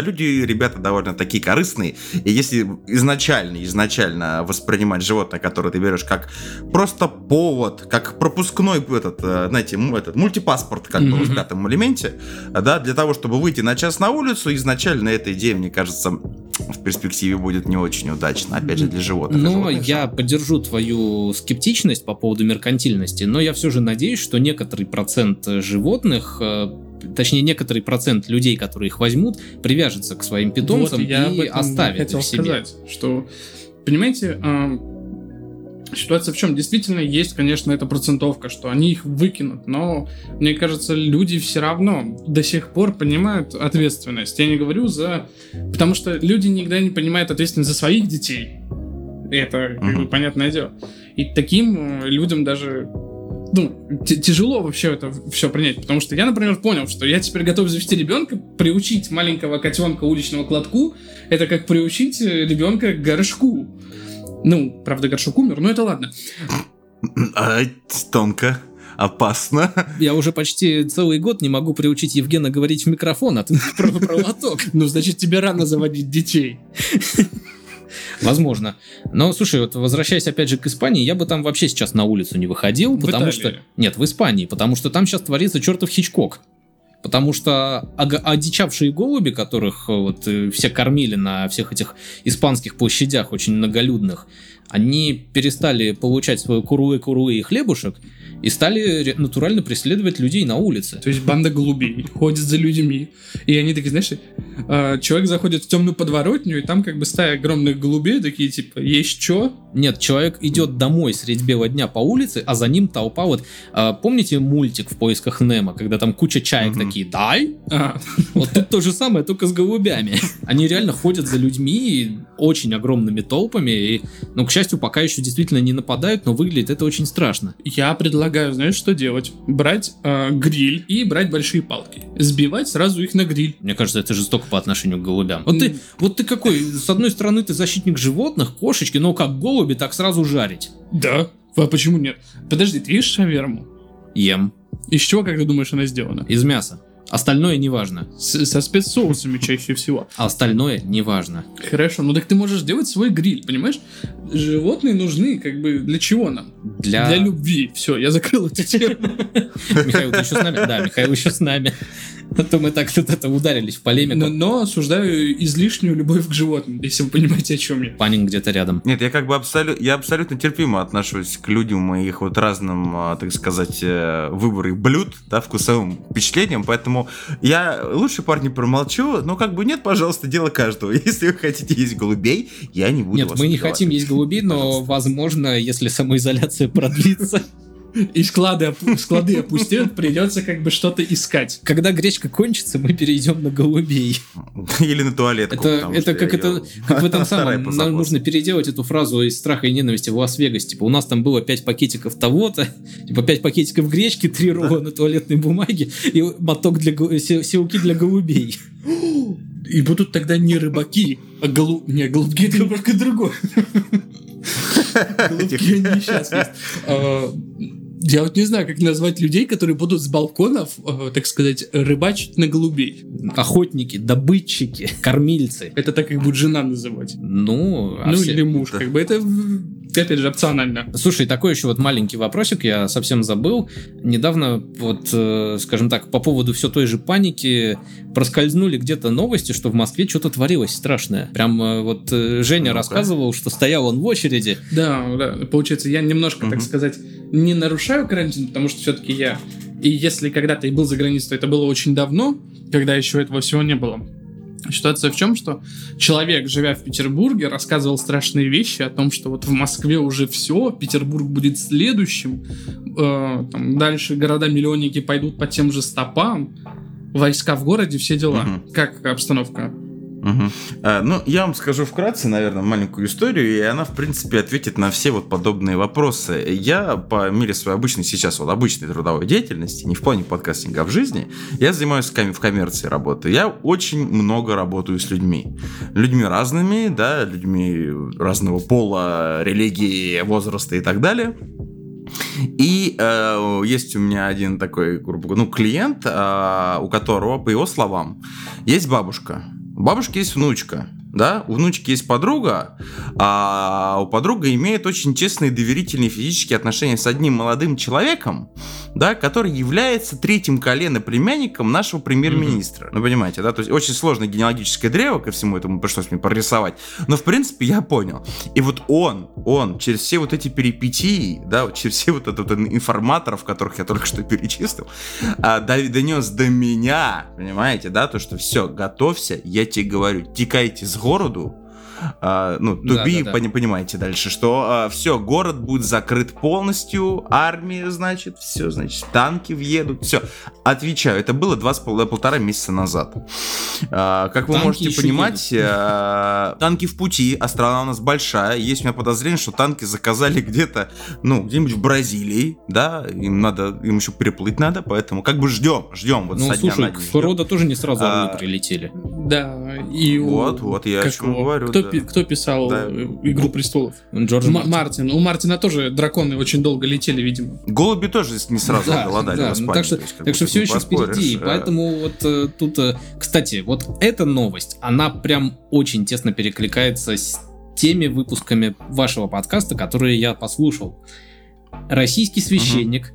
люди, ребята, довольно такие корыстные, и если изначально, изначально воспринимать животное, которое ты берешь как просто повод, как пропускной этот, э, знаете, этот мультипаспорт, как бы Мгм. в пятом элементе, да, для того, чтобы выйти на час на улицу, изначально эта идея, мне кажется, в перспективе будет не очень удачна, опять же, для животных. Но Животных я поддержу твою скептичность по поводу меркантильности, но я все же надеюсь, что некоторый процент животных, э, точнее некоторый процент людей, которые их возьмут, привяжется к своим питомцам Вот я и оставит хотел их себе. сказать, что, понимаете, а, ситуация в чем? Действительно есть, конечно, эта процентовка, что они их выкинут, но мне кажется, люди все равно до сих пор понимают ответственность. Я не говорю за... Потому что люди никогда не понимают ответственность за своих детей. Это как бы понятное дело. И таким э, людям даже ну, тяжело вообще это все принять, потому что я, например, понял, что я теперь готов завести ребенка, приучить маленького котенка уличного к лотку, это как приучить э, ребенка к горшку. Ну, правда, горшок умер, но это ладно. А, тонко, опасно. Я уже почти целый год не могу приучить Евгена говорить в микрофон, а ты про, про лоток. Ну, значит, тебе рано заводить детей. Возможно. Но, слушай, вот возвращаясь опять же к Испании, я бы там вообще сейчас на улицу не выходил, В потому Италии. что... Нет, в Испании, потому что там сейчас творится чертов Хичкок. Потому что одичавшие голуби, которых э, вот э, все кормили на всех этих испанских площадях очень многолюдных, они перестали получать свою куруэ-куруэ и хлебушек и стали натурально преследовать людей на улице. То есть банда голубей ходит за людьми. И они такие, знаешь, э, человек заходит в темную подворотню, и там как бы стая огромных голубей, такие типа, есть что? Нет, человек идет домой средь бела дня по улице, а за ним толпа вот... а, помните мультик в поисках Немо, когда там куча чаек Мгм. такие «Дай!» А, Вот тут то же самое, только с голубями. Они реально ходят за людьми очень огромными толпами, и, ну, к счастью, пока еще действительно не нападают, но выглядит это очень страшно. я предлагаю, знаешь, что делать? Брать э, гриль и брать большие палки. Сбивать сразу их на гриль. Мне кажется, это жестоко по отношению к голубям. Вот ты, вот ты какой, с одной стороны, ты защитник животных, кошечки, но как голуби, так сразу жарить. Да. А почему нет? Подожди, ты ешь шаверму? Ем. Из чего, как ты думаешь, она сделана? Из мяса. Остальное не важно. С- со спецсоусами чаще всего. А остальное не важно. Хорошо, ну так ты можешь делать свой гриль, понимаешь? Животные нужны, как бы, для чего нам? Для... Для любви. Все, я закрыл эту тему. Михаил, ты еще с нами? Да, Михаил еще с нами. А то мы так тут это ударились в полемику. Но, но осуждаю излишнюю любовь к животным, если вы понимаете, о чем я. Панин где-то рядом. Нет, я как бы абсолютно, я абсолютно терпимо отношусь к людям и их вот разным, а, так сказать, э, выборы блюд, да, вкусовым впечатлениям, поэтому я лучше, парни, промолчу, но как бы нет, пожалуйста, дело каждого. Если вы хотите есть голубей, я не буду Нет, вас мы не убивать. хотим есть голубей, но, Пожалуйста. возможно, если самоизоляция продлится, И склады, опу- склады опустеют, придется как бы что-то искать. когда гречка кончится, мы перейдем на голубей. Или на туалетку. Это, это как это, как в этом самом, нам нужно переделать эту фразу из страха и ненависти в Лас-Вегас. Типа, у нас там было 5 пакетиков того-то, типа 5 пакетиков гречки, 3 рулона туалетной бумаги и моток для силки для голубей. И будут тогда не рыбаки, а голу... Не, голубки это немножко другое. Голубки есть. А, Я вот не знаю, как назвать людей, которые будут с балконов, а, так сказать, рыбачить на голубей. Охотники, добытчики, кормильцы. Это так их будет жена называть. Ну, а Ну все- или муж, Да. как бы это, опять же, опционально. Слушай, такой еще вот маленький вопросик, я совсем забыл. Недавно, вот, э, скажем так, по поводу все той же паники проскользнули где-то новости, что в Москве что-то творилось страшное. Прям э, вот э, Женя Ну-ка. рассказывал, что стоял он в очереди. Да, да, получается, я немножко, так Мгм. сказать, не нарушаю карантин, потому что все-таки я... И если когда-то и был за границей, то это было очень давно, когда еще этого всего не было. Ситуация в чем, что человек, живя в Петербурге, рассказывал страшные вещи о том, что вот в Москве уже все, Петербург будет следующим, э, там, дальше города-миллионники пойдут по тем же стопам, войска в городе, все дела. Мгм. Как обстановка? Мгм. А, ну, я вам скажу вкратце, наверное, маленькую историю, и она, в принципе, ответит на все вот подобные вопросы. Я по мере своей обычной сейчас, вот обычной трудовой деятельности, не в плане подкастинга, а в жизни, я занимаюсь ком- в коммерции работы. Я очень много работаю с людьми. Людьми разными, да, людьми разного пола, религии, возраста и так далее. И э, есть у меня один такой, грубо говоря, ну, клиент, э, у которого, по его словам, есть бабушка. У бабушки есть внучка. Да, у внучки есть подруга, а у подруга имеет очень тесные доверительные физические отношения с одним молодым человеком, да, который является третьим колено племянником нашего премьер-министра. Ну, понимаете, да, то есть очень сложное генеалогическое древо, ко всему этому пришлось мне прорисовать. Но, в принципе, я понял. И вот он, он, через все вот эти перипетии, да, вот через все вот этот информаторов, которых я только что перечислил, а, до- донес до меня, понимаете, да, то, что все, готовься, я тебе говорю, текайте с zgorodu а, ну, Да, туби, да, да. пони- понимаете дальше, что все, город будет закрыт полностью, армия, значит, все, значит, танки въедут, все. Отвечаю, это было два с пол- полтора месяца назад. А, как вы Танки можете понимать, а, танки в пути, а страна у нас большая, есть у меня подозрение, что танки заказали где-то, ну, где-нибудь в Бразилии, да, им надо, им еще переплыть надо, поэтому как бы ждем, ждем, вот Ну, слушай, к. Фродо тоже не сразу А, прилетели. Да, и у- Вот, вот, я о чем его? говорю, Кто, да. Пи- кто писал Да. э, «Игру престолов»? Джордж М- Мартин. Мартин. У Мартина тоже драконы очень долго летели, видимо. Голуби тоже не сразу Да, голодали да, ну, так что, то есть, так что все еще впереди. э. Поэтому вот э, тут, э, кстати, вот эта новость, она прям очень тесно перекликается с теми выпусками вашего подкаста, которые я послушал. Российский священник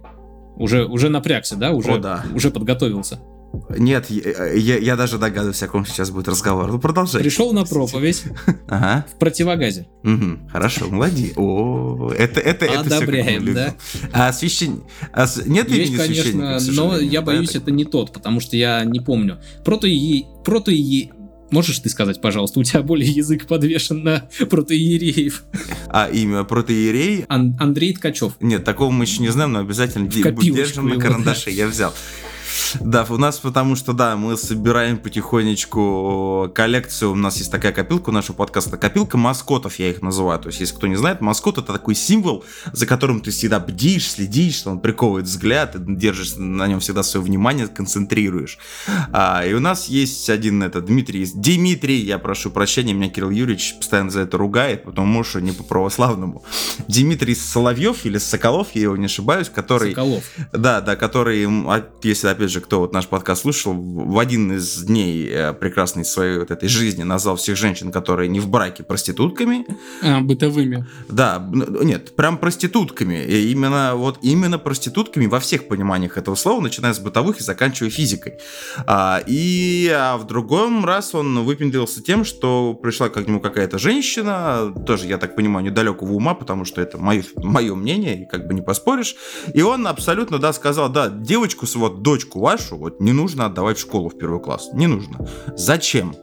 уже уже напрягся, да, уже О, да. уже подготовился. Нет, я, я, я даже догадываюсь, о ком сейчас будет разговор. Ну, продолжай. Пришел на проповедь Ага. в противогазе. Мгм. Хорошо, молодец. О, это, это, это Одобряем, любим. да? А священ... а нет Есть, имени конечно, но я боюсь, это не тот, потому что я не помню. Протоие... Протоие... Можешь ты сказать, пожалуйста, у тебя более язык подвешен на протоиереев. А имя протоиерей? Ан- Андрей Ткачев. Нет, такого мы еще не знаем, но обязательно держим на карандаше, я взял. Да, у нас потому что, да, мы собираем потихонечку коллекцию. У нас есть такая копилка у нашего подкаста. Копилка маскотов, я их называю. То есть, если кто не знает, маскот это такой символ, за которым ты всегда бдишь, следишь, что он приковывает взгляд, ты держишь на нем всегда свое внимание, концентрируешь. А, и у нас есть один, это Дмитрий, Дмитрий, я прошу прощения, меня Кирилл Юрьевич постоянно за это ругает, потому что не по православному. Дмитрий Соловьев или Соколов, я его не ошибаюсь, который... Соколов. Да, да, который, а, если опять же, кто вот наш подкаст слушал, в один из дней э, прекрасной своей вот этой жизни назвал всех женщин, которые не в браке, проститутками. А, бытовыми. Да, н- нет, прям проститутками. И именно вот именно проститутками во всех пониманиях этого слова, начиная с бытовых и заканчивая физикой. А, и а в другом раз он выпендрился тем, что пришла к нему какая-то женщина, тоже, я так понимаю, недалекого ума, потому что это мое, мое мнение, и как бы не поспоришь. И он абсолютно, да, сказал, да, девочку, вот дочку вашу, вот не нужно отдавать в школу в первый класс. Не нужно. Зачем?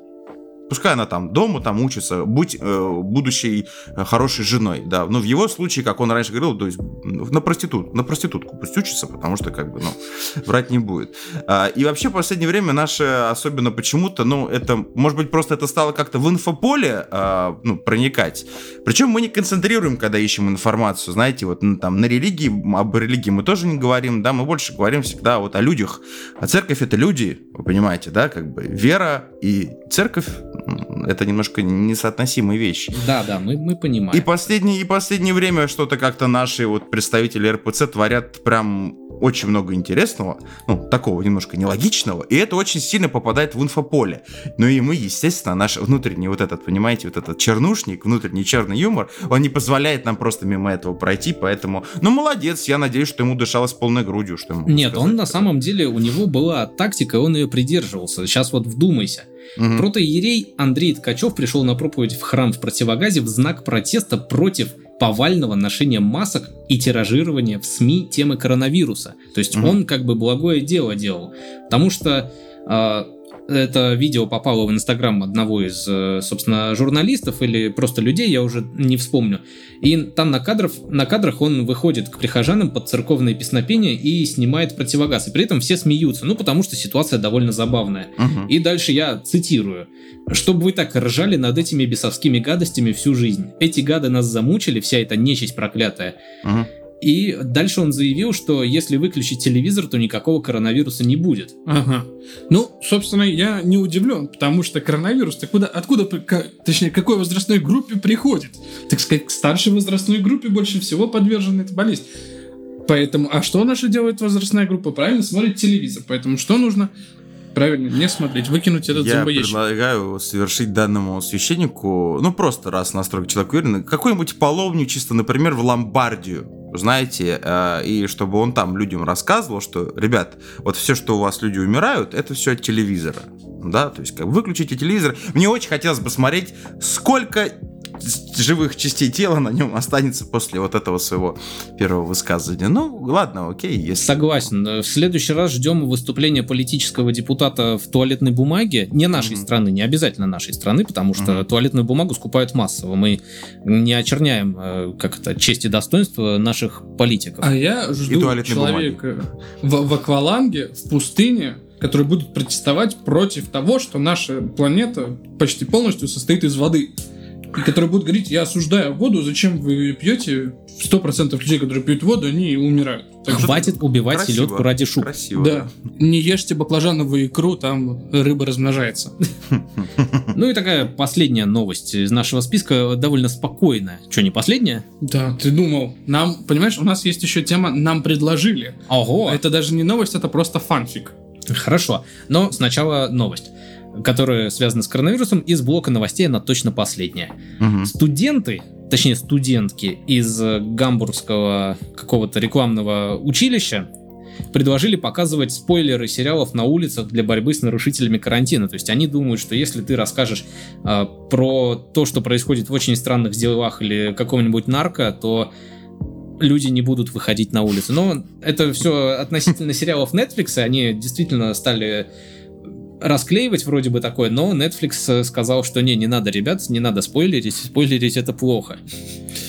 Пускай она там дома, там учится, будь э, будущей э, хорошей женой, да. Но в его случае, как он раньше говорил, то есть на проститут, на проститутку пусть учится, потому что как бы, ну, врать не будет. А, и вообще в последнее время наше, особенно почему-то, ну, это, может быть, просто это стало как-то в инфополе, а, ну, проникать. Причем мы не концентрируем, когда ищем информацию, знаете, вот ну, там на религии, об религии мы тоже не говорим, да, мы больше говорим всегда вот о людях. А церковь это люди, вы понимаете, да, как бы вера и церковь это немножко несоотносимые вещи. Да, да, мы, мы понимаем. И последнее, и последнее время что-то как-то наши вот представители РПЦ творят прям очень много интересного, ну, такого немножко нелогичного, и это очень сильно попадает в инфополе. Ну и мы, естественно, наш внутренний вот этот, понимаете, вот этот чернушник, внутренний черный юмор, он не позволяет нам просто мимо этого пройти, поэтому, ну, молодец, я надеюсь, что ему дышалось полной грудью, что ему Нет, он на самом деле, у него была тактика, он ее придерживался. Сейчас вот вдумайся. деле... Протоиерей Андрей Ткачев пришел на проповедь в храм в противогазе в знак протеста против повального ношения масок и тиражирования в СМИ темы коронавируса. То есть Мгм. он как бы благое дело делал. Потому что а, это видео попало в инстаграм одного из, э, собственно, журналистов или просто людей, я уже не вспомню. И там на, кадров, на кадрах он выходит к прихожанам под церковное песнопение и снимает противогаз. И при этом все смеются, ну потому что ситуация довольно забавная. Мгм. И дальше я цитирую. «Чтобы вы так ржали над этими бесовскими гадостями всю жизнь. Эти гады нас замучили, вся эта нечисть проклятая». Мгм. И дальше он заявил, что если выключить телевизор, то никакого коронавируса не будет. Ага. Ну, собственно, я не удивлен, потому что коронавирус-то куда, откуда, ка- точнее, к какой возрастной группе приходит? Так сказать, к старшей возрастной группе больше всего подвержена эта болезнь. Поэтому, а что наша делает возрастная группа? Правильно, смотрит телевизор. Поэтому что нужно? Правильно, не смотреть, выкинуть этот Я зомбоящик. предлагаю совершить данному священнику, ну просто раз настроить человек уверен, какой-нибудь половню чисто, например, в Ломбардию, знаете, э, и чтобы он там людям рассказывал, что, ребят, вот все, что у вас люди умирают, это все от телевизора, да, то есть как выключите телевизор. Мне очень хотелось бы смотреть, сколько живых частей тела на нем останется после вот этого своего первого высказывания. Ну, ладно, окей, если... Согласен. В следующий раз ждем выступления политического депутата в туалетной бумаге. Не нашей Мгм. страны, не обязательно нашей страны, потому что Мгм. туалетную бумагу скупают массово. Мы не очерняем, э, как это, честь и достоинство наших политиков. А я жду человека в, в акваланге, в пустыне, который будет протестовать против того, что наша планета почти полностью состоит из воды. И который будет говорить, я осуждаю воду, зачем вы пьете? 100% людей, которые пьют воду, они умирают. Так что- Хватит убивать Красиво. селедку ради шуб. Красиво. Да. Не ешьте баклажановую икру, там рыба размножается. Ну и такая последняя новость из нашего списка, довольно спокойная. Что, не последняя? Да, ты думал, нам, понимаешь, у нас есть еще тема «нам предложили». Ого! Это даже не новость, это просто фанфик. Хорошо. Но сначала новость, которая связана с коронавирусом. Из блока новостей она точно последняя. Мгм. Студенты, точнее студентки из э, гамбургского какого-то рекламного училища предложили показывать спойлеры сериалов на улицах для борьбы с нарушителями карантина. То есть они думают, что если ты расскажешь э, про то, что происходит в очень странных делах или каком-нибудь нарко, то люди не будут выходить на улицу. Но это все относительно сериалов Netflix, они действительно стали расклеивать вроде бы такое, но Netflix сказал, что не, не надо, ребят, не надо спойлерить, спойлерить это плохо.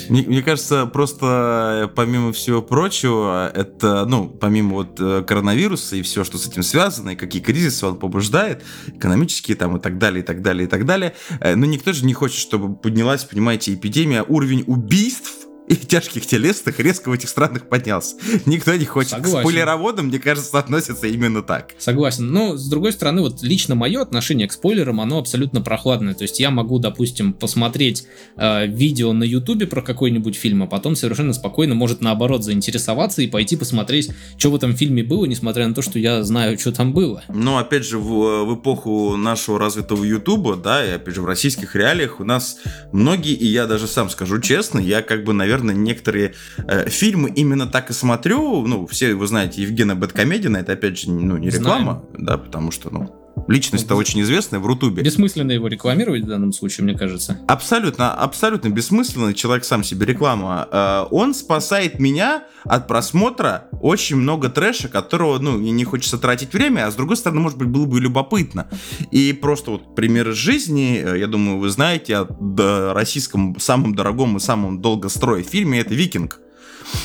Мне, мне кажется, просто э, помимо всего прочего, это, ну, помимо вот э, коронавируса и все, что с этим связано, и какие кризисы он побуждает, экономические там и так далее, и так далее, и так далее, э, но никто же не хочет, чтобы поднялась, понимаете, эпидемия, уровень убийств и тяжких телесных резко в этих странах поднялся. Никто не хочет. Согласен. К спойлероводам, мне кажется, относятся именно так. Согласен. Но, с другой стороны, вот лично мое отношение к спойлерам, оно абсолютно прохладное. То есть я могу, допустим, посмотреть э, видео на ютубе про какой-нибудь фильм, а потом совершенно спокойно может наоборот заинтересоваться и пойти посмотреть, что в этом фильме было, несмотря на то, что я знаю, что там было. Но, опять же, в, в эпоху нашего развитого ютуба, да, и опять же в российских реалиях у нас многие, и я даже сам скажу честно, я как бы, наверное, некоторые э, фильмы именно так и смотрю. Ну, все вы знаете Евгена Бэткомедина, это опять же ну, не реклама, Знаем. да, потому что, ну, личность-то очень известная в Рутубе. Бессмысленно его рекламировать в данном случае, мне кажется. Абсолютно, абсолютно бессмысленно, человек сам себе реклама. Э, Он спасает меня от просмотра очень много трэша, которого, ну, не хочется тратить время, а с другой стороны, может быть, было бы любопытно. И просто вот пример из жизни, э, я думаю, вы знаете, о российском самом дорогом и самом долгостроя фильме, это «Викинг»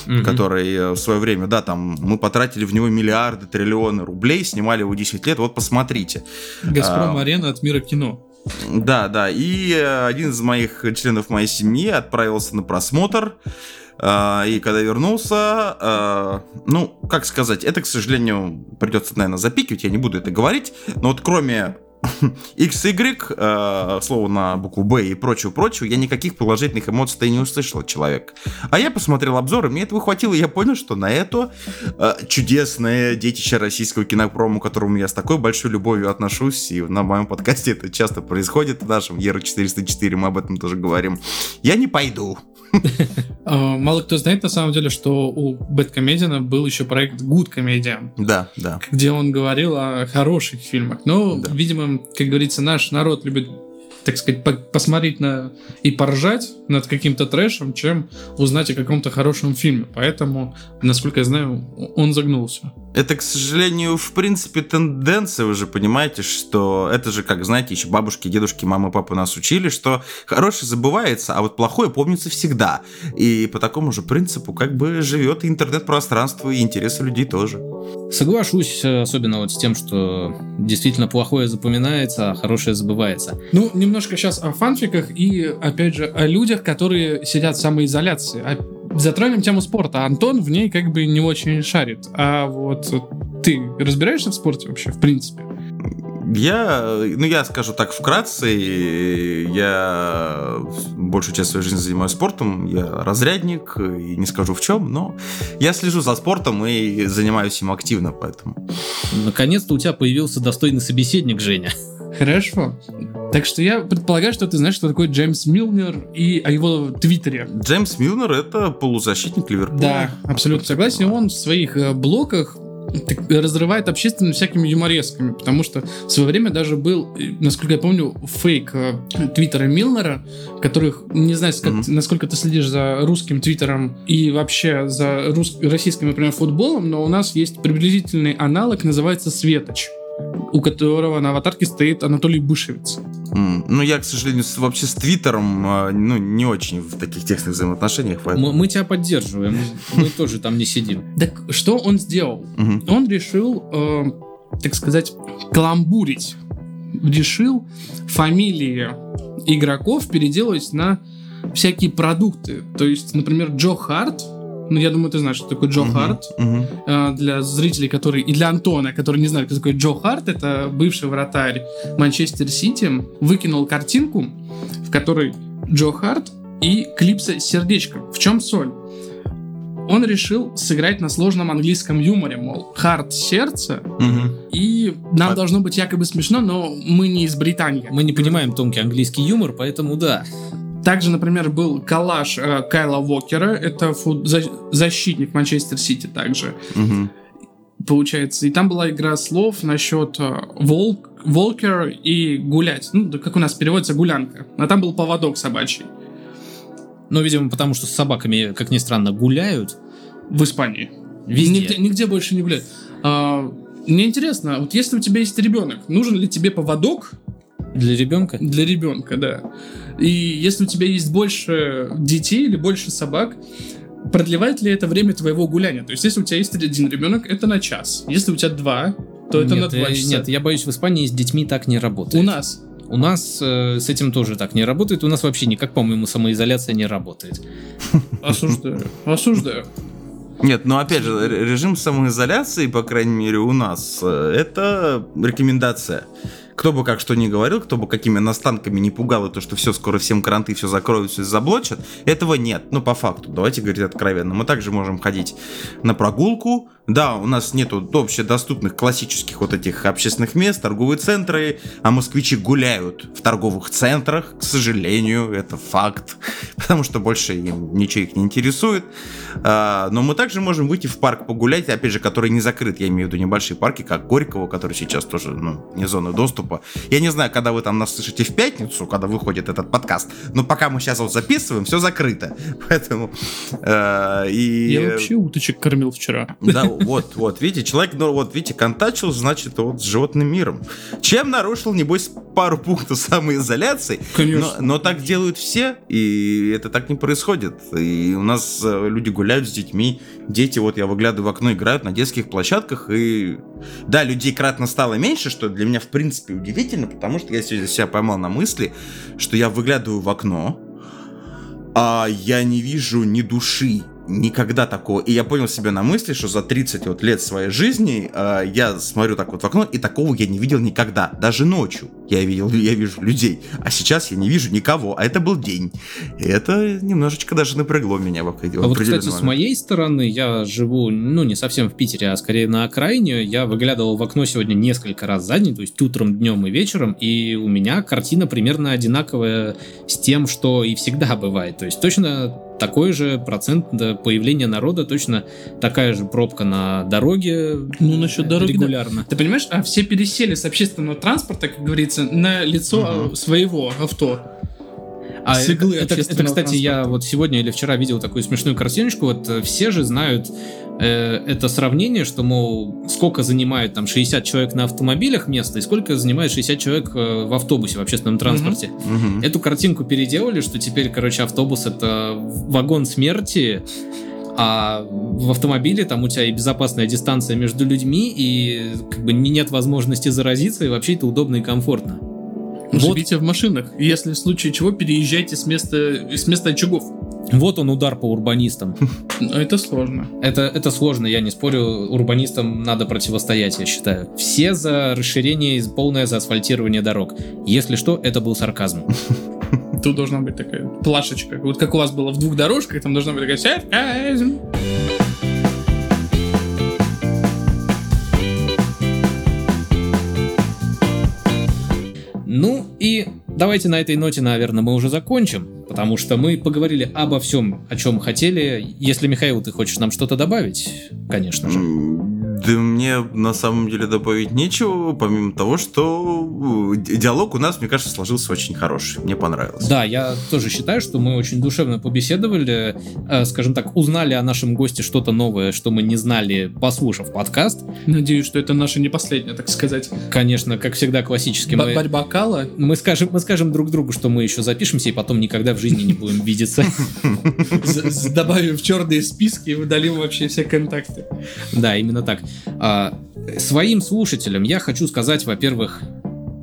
Мгм. который э, в свое время, да, там мы потратили в него миллиарды, триллионы рублей, снимали его 10 лет, вот посмотрите. Газпром А, от мира кино. Да, да. И э, один из моих членов моей семьи отправился на просмотр. э, И когда вернулся, э, ну, как сказать, это, к сожалению, придется, наверное, запикивать, я не буду это говорить, но вот кроме XY, э, слово на букву Б и прочего-прочего, я никаких положительных эмоций-то и не услышал от человека. А я посмотрел обзоры, мне этого хватило, и я понял, что на это э, чудесное детище российского кинопрома, к которому я с такой большой любовью отношусь, и на моем подкасте это часто происходит, в нашем Ера 404 мы об этом тоже говорим, я не пойду. А, Мало кто знает на самом деле, что у Бэткомедиана был еще проект Good Comedian, Да, да. где он говорил о хороших фильмах. Но, Да. видимо, как говорится, наш народ любит так сказать, по- посмотреть на и поржать над каким-то трэшем, чем узнать о каком-то хорошем фильме. Поэтому, насколько я знаю, он загнулся. Это, к сожалению, в принципе, тенденция, вы же понимаете, что это же, как, знаете, еще бабушки, дедушки, мамы, папы нас учили, что хорошее забывается, а вот плохое помнится всегда. И по такому же принципу как бы живет интернет-пространство, и интересы людей тоже. Соглашусь, э, особенно вот с тем, что действительно плохое запоминается, а хорошее забывается. Ну, немножко сейчас о фанфиках и, опять же, о людях, которые сидят в самоизоляции. А Затронем тему спорта. Антон в ней как бы не очень шарит. А вот ты разбираешься в спорте вообще, в принципе? Я, ну я скажу так вкратце, я большую часть своей жизни занимаюсь спортом, я разрядник, и не скажу в чем, но я слежу за спортом и занимаюсь им активно, поэтому. Наконец-то у тебя появился достойный собеседник, Женя. Хорошо. Так что я предполагаю, что ты знаешь, что такое Джеймс Милнер и о его твиттере. Джеймс Милнер это полузащитник Ливерпуля. Да, абсолютно согласен. Он в своих э, блоках разрывает общественность всякими юморесками, потому что в свое время даже был, э, насколько я помню, фейк э, твиттера Милнера, которых, не знаю, как- Мгм. насколько ты следишь за русским твиттером и вообще за рус- российским, например, футболом, но у нас есть приблизительный аналог, называется Светоч у которого на аватарке стоит Анатолий Бышевец. Ну, я, к сожалению, с- вообще с Твиттером, а, ну, не очень в таких тесных взаимоотношениях, поэтому... Мы, мы тебя поддерживаем, мы тоже там не сидим. Так что он сделал? Он решил, э, так сказать, каламбурить. Решил фамилии игроков переделать на всякие продукты. То есть, например, Джо Харт, ну, я думаю, ты знаешь, что такое Джо Мгм. Харт. Э, Для зрителей, которые... И для Антона, который не знает, кто такой Джо Харт, это бывший вратарь Манчестер Сити, выкинул картинку, в которой Джо Харт и клипса с сердечком. В чем соль? Он решил сыграть на сложном английском юморе, мол, heart сердце, Мгм. и нам А- должно быть якобы смешно, но мы не из Британии. Мы не понимаем тонкий английский юмор, поэтому да. Также, например, был коллаж э, Кайла Уокера, это фут- за- защитник Манчестер Сити также. Мгм. получается. И там была игра слов насчет э, волк, волкер и гулять. Ну, как у нас переводится гулянка. А там был поводок собачий Ну, видимо, потому что с собаками, как ни странно, гуляют. в Испании. Везде. Нигде, нигде больше не гуляют. А, мне интересно, вот если у тебя есть ребенок, нужен ли тебе поводок Для ребенка. для ребенка, да? И если у тебя есть больше детей или больше собак, продлевает ли это время твоего гуляния? То есть, если у тебя есть один ребенок, это на час. Если у тебя два, то это на нет, два э, часа. нет, я боюсь, в Испании с детьми так не работает. У нас. У нас э, с этим тоже так не работает. У нас вообще никак, по-моему, самоизоляция не работает. Осуждаю. Осуждаю. Нет, но опять же, режим самоизоляции, по крайней мере, у нас, э, это рекомендация. Кто бы как что ни говорил, кто бы какими настанками не пугал, и то, что все, скоро всем каранты, все закроют, все заблочат, этого нет. Ну, по факту, давайте говорить откровенно. Мы также можем ходить на прогулку. Да, у нас нету общедоступных классических вот этих общественных мест, торговые центры, а москвичи гуляют в торговых центрах, к сожалению, это факт, потому что больше им ничего их не интересует. А, но мы также можем выйти в парк погулять, опять же, который не закрыт, я имею в виду небольшие парки, как Горького, который сейчас тоже, ну, не зона доступа. Я не знаю, когда вы там нас слышите в пятницу, когда выходит этот подкаст, но пока мы сейчас вот записываем, все закрыто. Поэтому... э, и... Я вообще уточек кормил вчера. Да, вот, вот, видите, человек, ну, вот, видите, контачил, значит, вот с животным миром. Чем нарушил, небось, пару пунктов самоизоляции, Конечно. но, но так делают все, и это так не происходит. И у нас э, люди гуляют с детьми, дети, вот я выглядываю в окно, играют на детских площадках, и да, людей кратно стало меньше, что для меня, в принципе, удивительно, потому что я сегодня себя поймал на мысли, что я выглядываю в окно, а я не вижу ни души, никогда такого. И я понял себя на мысли, что за 30 вот лет своей жизни э, я смотрю так вот в окно, и такого я не видел никогда. Даже ночью я видел, я вижу людей. А сейчас я не вижу никого. А это был день. И это немножечко даже напрягло меня в определенный А вот, кстати, определенный с момент. моей стороны, я живу, ну, не совсем в Питере, а скорее на окраине. Я выглядывал в окно сегодня несколько раз за день, то есть утром, днем и вечером, и у меня картина примерно одинаковая с тем, что и всегда бывает. То есть точно такой же процент да, появления народа, точно такая же пробка на дороге. Ну, насчет дороги, да. Регулярно. Ты понимаешь, а все пересели с общественного транспорта, как говорится, на лицо э, своего авто. А С иглы это, это, общественного кстати, я вот сегодня или вчера видел такую смешную картиночку. Вот э, все же знают э, это сравнение, что, мол, сколько занимает там 60 человек на автомобилях место и сколько занимает 60 человек э, в автобусе, в общественном транспорте. Мгм. Эту картинку переделали, что теперь, короче, автобус это вагон смерти, а в автомобиле там у тебя и безопасная дистанция между людьми, и как бы не- нет возможности заразиться, и вообще это удобно и комфортно. Вот. Живите в машинах. Если в случае чего, переезжайте с места, с места очагов. Вот он удар по урбанистам. Но это сложно. Это, это сложно, я не спорю, урбанистам надо противостоять, я считаю. Все за расширение и полное заасфальтирование дорог. Если что, это был сарказм. Тут должна быть такая плашечка. Вот как у вас было в двух дорожках, там должна быть такая «Сарказм». Ну и давайте на этой ноте, наверное, мы уже закончим, потому что мы поговорили обо всем, о чем хотели. Если, Михаил, ты хочешь нам что-то добавить, конечно же. Да мне на самом деле добавить нечего, помимо того, что э, ди- диалог у нас, мне кажется, сложился очень хороший. Мне понравилось. Да, я тоже считаю, что мы очень душевно побеседовали, э, скажем так, узнали о нашем госте что-то новое, что мы не знали, послушав подкаст. Надеюсь, что это наша не последняя, так сказать, Конечно, как всегда, классически бо- мы... борьба кала. Мы скажем, мы скажем друг другу, что мы еще запишемся и потом никогда в жизни не будем видеться. Добавим в черные списки и удалим вообще все контакты. Да, именно так. А, Своим слушателям я хочу сказать, во-первых,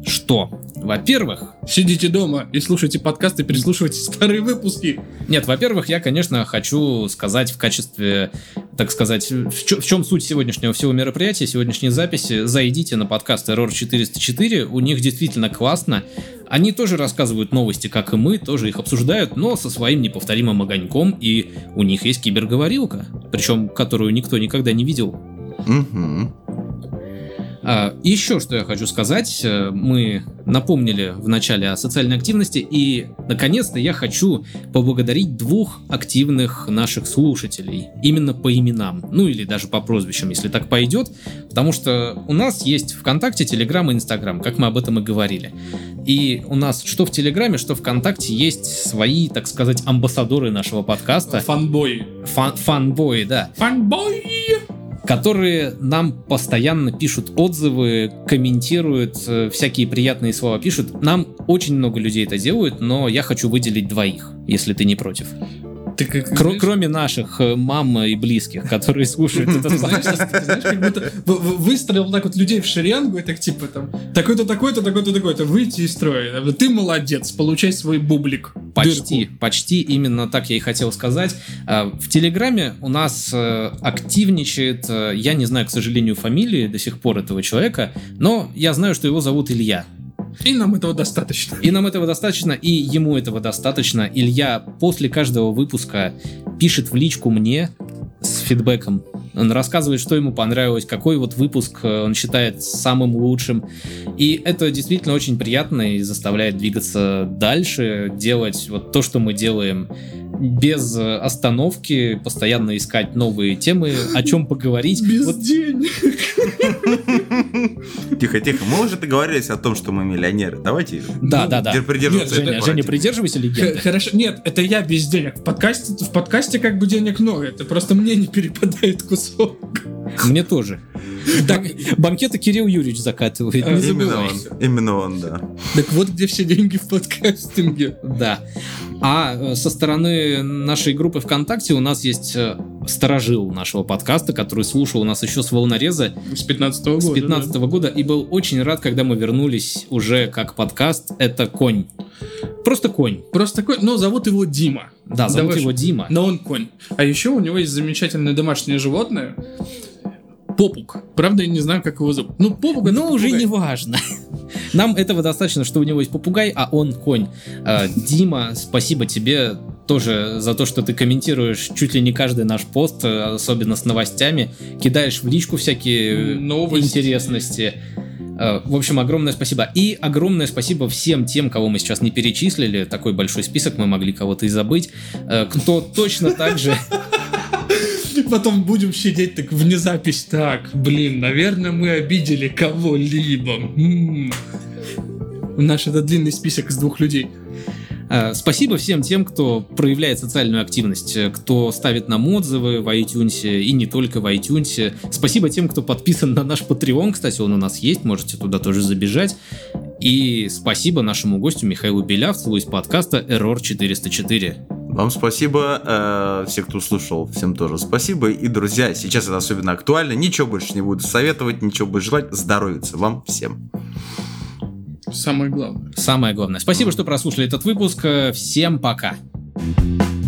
что? Во-первых, Сидите дома и слушайте подкасты, переслушивайте старые выпуски. нет, во-первых, я, конечно, хочу сказать в качестве, так сказать, в, чё- в чем суть сегодняшнего всего мероприятия, сегодняшней записи, зайдите на подкаст Error 404, у них действительно классно. Они тоже рассказывают новости, как и мы, тоже их обсуждают, но со своим неповторимым огоньком, и у них есть киберговорилка, причем которую никто никогда не видел. А, Еще что я хочу сказать. Э, Мы напомнили в начале о социальной активности, и, наконец-то, я хочу поблагодарить двух активных наших слушателей. Именно по именам. Ну, или даже по прозвищам, если так пойдет. Потому что у нас есть ВКонтакте, Телеграм и Инстаграм, как мы об этом и говорили. И у нас что в Телеграме, что ВКонтакте есть свои, так сказать, амбассадоры нашего подкаста. Фанбой. Фан- фанбои, да. Фанбой! Которые нам постоянно пишут отзывы, комментируют, э, всякие приятные слова пишут. Нам очень много людей это делают, но я хочу выделить двоих, если ты не против. Ты как, знаешь, кроме наших э, мам и близких, которые слушают этот ты знаешь, как будто вы- вы- выстроил так вот людей в шеренгу, и так типа там, такой-то, такой-то, такой-то, такой-то, выйти из строя. Ты молодец, получай свой бублик. Почти, Дырку. почти именно так я и хотел сказать. А, В Телеграме у нас э, активничает, э, я не знаю, к сожалению, фамилии до сих пор этого человека, но я знаю, что его зовут Илья. И нам этого достаточно. И нам этого достаточно, и ему этого достаточно. Илья после каждого выпуска пишет в личку мне с фидбэком. Он рассказывает, что ему понравилось, какой вот выпуск э, он считает самым лучшим. И это действительно очень приятно и заставляет двигаться дальше, делать вот то, что мы делаем без э, остановки, постоянно искать новые темы, о чем поговорить. Без Вот денег. Тихо, тихо. Мы уже договорились о том, что мы миллионеры. Давайте Да, да, да. дер- придерживаться Нет, Женя. Женя, придерживайся легенды. Хорошо, нет, это я без денег. В подкасте, в подкасте как бы денег много, это просто мне не перепадает кусок. Мне тоже. Так, банкеты Кирилл Юрьевич закатывает, не Именно он. Именно он, да. Так вот где все деньги в подкастинге. Да. А э, со стороны нашей группы ВКонтакте у нас есть э, сторожил нашего подкаста, который слушал нас еще с волнореза С 15 года. с 15 года и был очень рад, когда мы вернулись уже как подкаст. Это конь. Просто конь. да. Просто такой, но зовут его Дима. Да, зовут Давай его Дима. Но он конь. А еще у него есть замечательное домашнее животное. Попук. Правда, я не знаю, как его зовут. Ну, попук это Но уже попугай. не важно. Нам этого достаточно, что у него есть попугай, а он конь. Э, Дима, спасибо тебе тоже за то, что ты комментируешь чуть ли не каждый наш пост, э, особенно с новостями, кидаешь в личку всякие Новости. интересности. Э, В общем, огромное спасибо. И огромное спасибо всем тем, кого мы сейчас не перечислили. Такой большой список, мы могли кого-то и забыть. Э, Кто точно так же... Потом будем сидеть так вне запись. Так, блин, наверное, мы обидели кого-либо. М. Наш это длинный список из двух людей. Э, Спасибо всем тем, кто проявляет социальную активность, кто ставит нам отзывы в iTunes и не только в iTunes. Спасибо тем, кто подписан на наш Patreon, кстати, он у нас есть, можете туда тоже забежать. И спасибо нашему гостю Михаилу Белявцеву из подкаста Error 404. Вам спасибо, э, все, кто слушал, всем тоже спасибо. И, друзья, сейчас это особенно актуально. Ничего больше не буду советовать, ничего больше желать. Здоровиться вам всем. Самое главное. Самое главное. Спасибо, что прослушали этот выпуск. Всем пока. Пока.